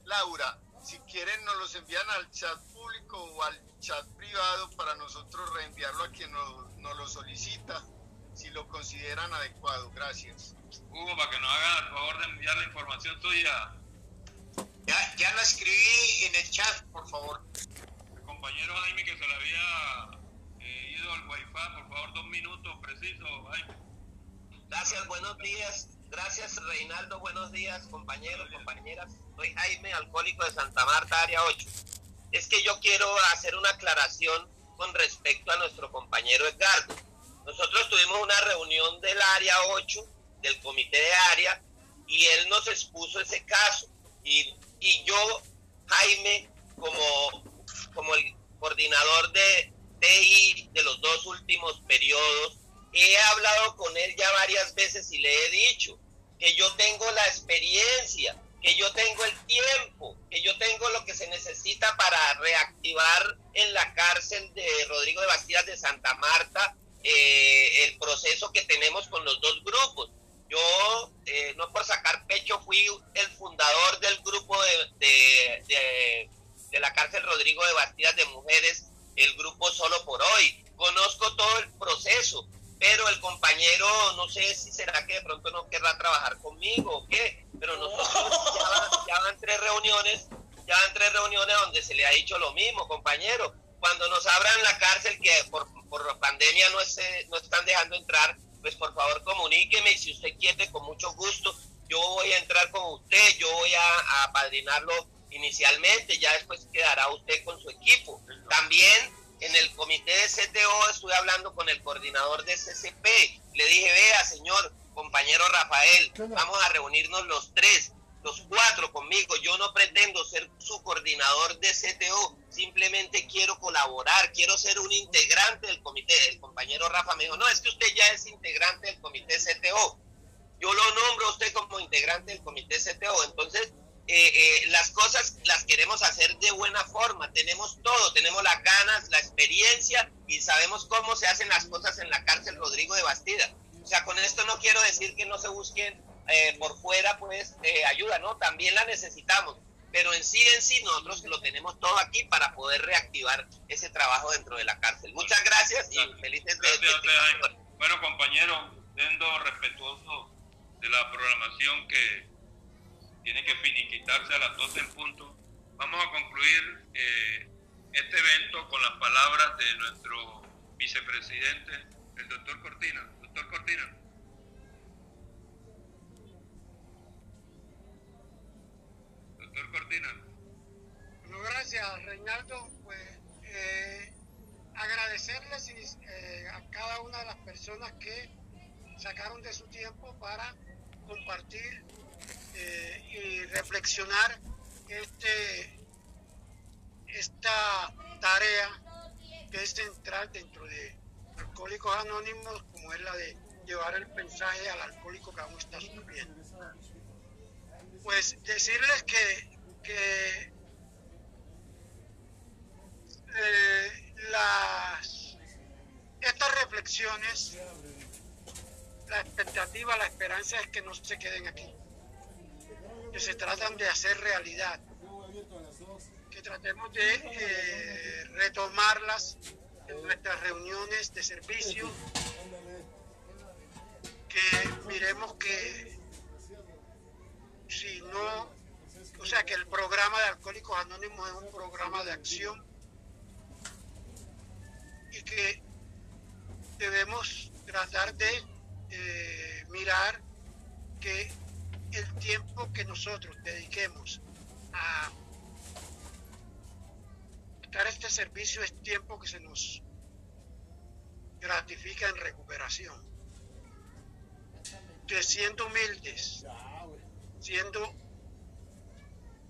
Laura. Si quieren nos los envían al chat público o al chat privado para nosotros reenviarlo a quien nos, nos lo solicita, si lo consideran adecuado. Gracias. Hugo, para que nos haga el favor de enviar la información tuya ya, ya la escribí en el chat, por favor. El compañero Jaime que se le había eh, ido al wifi, por favor, dos minutos precisos, Jaime. Gracias, buenos días. Gracias, Reinaldo. Buenos días, compañeros, compañeras. Soy Jaime, alcohólico de Santa Marta, área 8. Es que yo quiero hacer una aclaración con respecto a nuestro compañero Edgardo. Nosotros tuvimos una reunión del área 8, del comité de área, y él nos expuso ese caso. Y y yo, Jaime, como, como el coordinador de TI de los dos últimos periodos, he hablado con él ya varias veces y le he dicho que yo tengo la experiencia, que yo tengo el tiempo, que yo tengo lo que se necesita para reactivar en la cárcel de Rodrigo de Bastidas de Santa Marta eh, el proceso que tenemos con los dos grupos. Yo, eh, no por sacar pecho, fui el fundador del grupo de, de, la cárcel Rodrigo de Bastidas de Mujeres, el grupo Solo por Hoy. Conozco todo el proceso, pero el compañero, no sé si será que de pronto no querrá trabajar conmigo o qué, pero nosotros ya, van tres reuniones, ya van tres reuniones donde se le ha dicho lo mismo, compañero. Cuando nos abran la cárcel, que por, por pandemia no, no están dejando entrar, pues por favor comuníqueme y si usted quiere, con mucho gusto, yo voy a entrar con usted, yo voy a, apadrinarlo inicialmente, ya después quedará usted con su equipo. También en el comité de CTO estuve hablando con el coordinador de CCP, le dije, vea señor compañero Rafael, vamos a reunirnos los tres los cuatro conmigo. Yo no pretendo ser su coordinador de CTO, simplemente quiero colaborar, quiero ser un integrante del comité. El compañero Rafa me dijo, no, es que usted ya es integrante del comité CTO. Yo lo nombro a usted como integrante del comité CTO. Entonces, eh, eh, las cosas las queremos hacer de buena forma. Tenemos todo, tenemos las ganas, la experiencia y sabemos cómo se hacen las cosas en la cárcel Rodrigo de Bastida. O sea, con esto no quiero decir que no se busquen eh, por fuera, pues eh, ayuda, ¿no? También la necesitamos, pero en sí, en sí, nosotros lo tenemos todo aquí para poder reactivar ese trabajo dentro de la cárcel. Muchas gracias, y felices de, de, Bueno, compañero, siendo respetuoso de la programación que tiene que finiquitarse a las 12 en punto, vamos a concluir eh, este evento con las palabras de nuestro vicepresidente, el doctor Cortina. Doctor Cortina. Doctor Cortina. Bueno, gracias, Reinaldo. Pues eh, agradecerles eh, a cada una de las personas que sacaron de su tiempo para compartir eh, y reflexionar este, esta tarea que es central dentro de Alcohólicos Anónimos, como es la de llevar el mensaje al alcohólico que aún está sufriendo pues decirles que, eh, las, estas reflexiones, la expectativa, la esperanza es que no se queden aquí, que se tratan de hacer realidad, que tratemos de eh, retomarlas en nuestras reuniones de servicio, que miremos que si no, o sea que el programa de Alcohólicos Anónimos es un programa de acción y que debemos tratar de eh, mirar que el tiempo que nosotros dediquemos a dar este servicio es tiempo que se nos gratifica en recuperación. que siendo humildes, siendo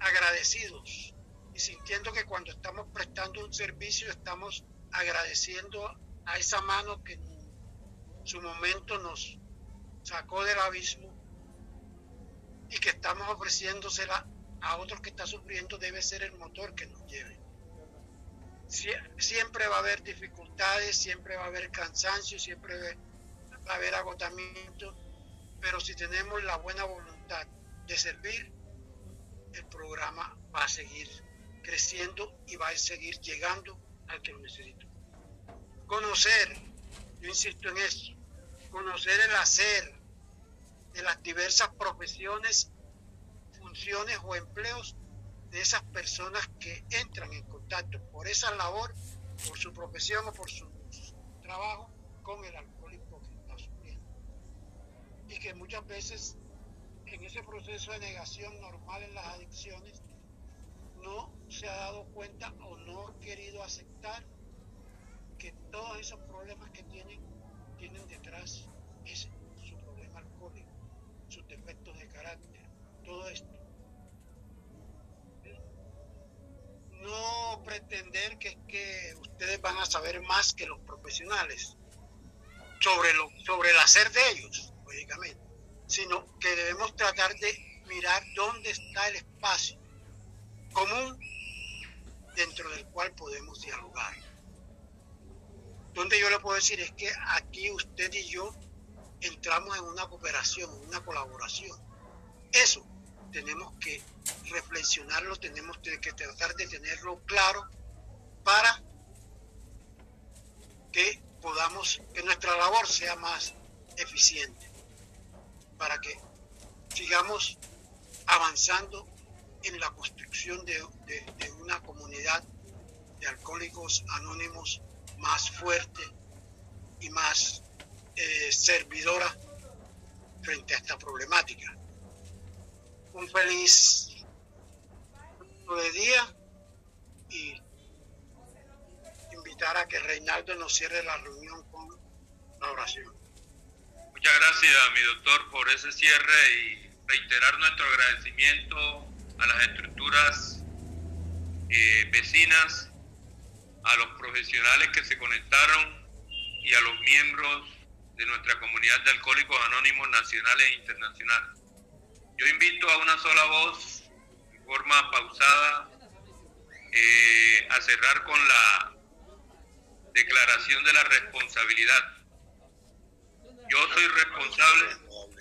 agradecidos y sintiendo que cuando estamos prestando un servicio estamos agradeciendo a esa mano que en su momento nos sacó del abismo y que estamos ofreciéndosela a otros que está sufriendo debe ser el motor que nos lleve. siempre va a haber dificultades, siempre va a haber cansancio, siempre va a haber agotamiento, pero si tenemos la buena voluntad de servir, el programa va a seguir creciendo y va a seguir llegando al que lo necesita. Conocer, yo insisto en eso, conocer el hacer de las diversas profesiones, funciones o empleos de esas personas que entran en contacto por esa labor, por su profesión o por su trabajo con el alcohólico que está sufriendo. Y que muchas veces en ese proceso de negación normal en las adicciones no se ha dado cuenta o no ha querido aceptar que todos esos problemas que tienen tienen detrás ese, su problema alcohólico, sus defectos de carácter, todo esto. No pretender que, que ustedes van a saber más que los profesionales sobre, lo, sobre el hacer de ellos, lógicamente sino que debemos tratar de mirar dónde está el espacio común dentro del cual podemos dialogar. Donde yo le puedo decir es que aquí usted y yo entramos en una cooperación, una colaboración. Eso tenemos que reflexionarlo, tenemos que tratar de tenerlo claro para que podamos, que nuestra labor sea más eficiente para que sigamos avanzando en la construcción de, una comunidad de alcohólicos anónimos más fuerte y más eh, servidora frente a esta problemática. Un feliz de día y invitar a que Reinaldo nos cierre la reunión con la oración. Muchas gracias, mi doctor, por ese cierre y reiterar nuestro agradecimiento a las estructuras eh, vecinas, a los profesionales que se conectaron y a los miembros de nuestra comunidad de alcohólicos anónimos nacionales e internacionales. Yo invito a una sola voz, en forma pausada, eh, a cerrar con la declaración de la responsabilidad yo soy responsable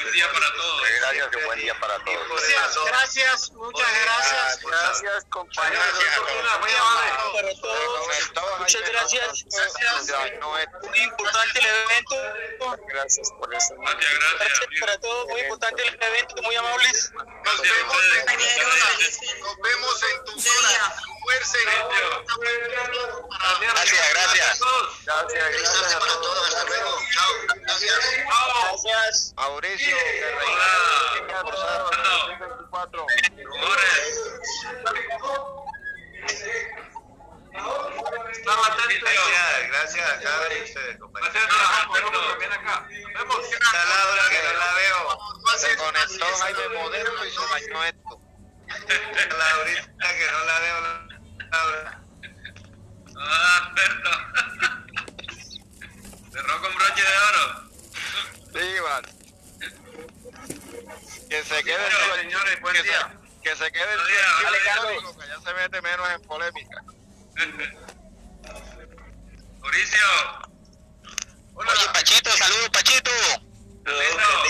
buen día para todos gracias buen día para todos gracias muchas gracias. Gracias compañeros muchas gracias. Muy importante el evento. Gracias por eso Gracias, gracias. para todos, muy importante el evento, muy amables. Nos vemos, nos vemos en tu zona. Gracias, gracias. Gracias, gracias para todos. Hasta luego. Chao. Gracias. Gracias. Mauricio, Gracias, gracias a cada uno de ustedes, compañeros. También acá. Nos vemos. Está Laura que no la veo. Se conectó Jaime Moderno y se bañó esto. Laurita que no la veo. Laura. Ah, Alberto. Cerró con broche de oro. Sí, Iván. Que se quede el señores, buen día. Que se quede el Buen día, Dale, buen día. Carlos, que ya se mete menos en polémica. Mauricio. Oye, Pachito, saludos, Pachito. Listo.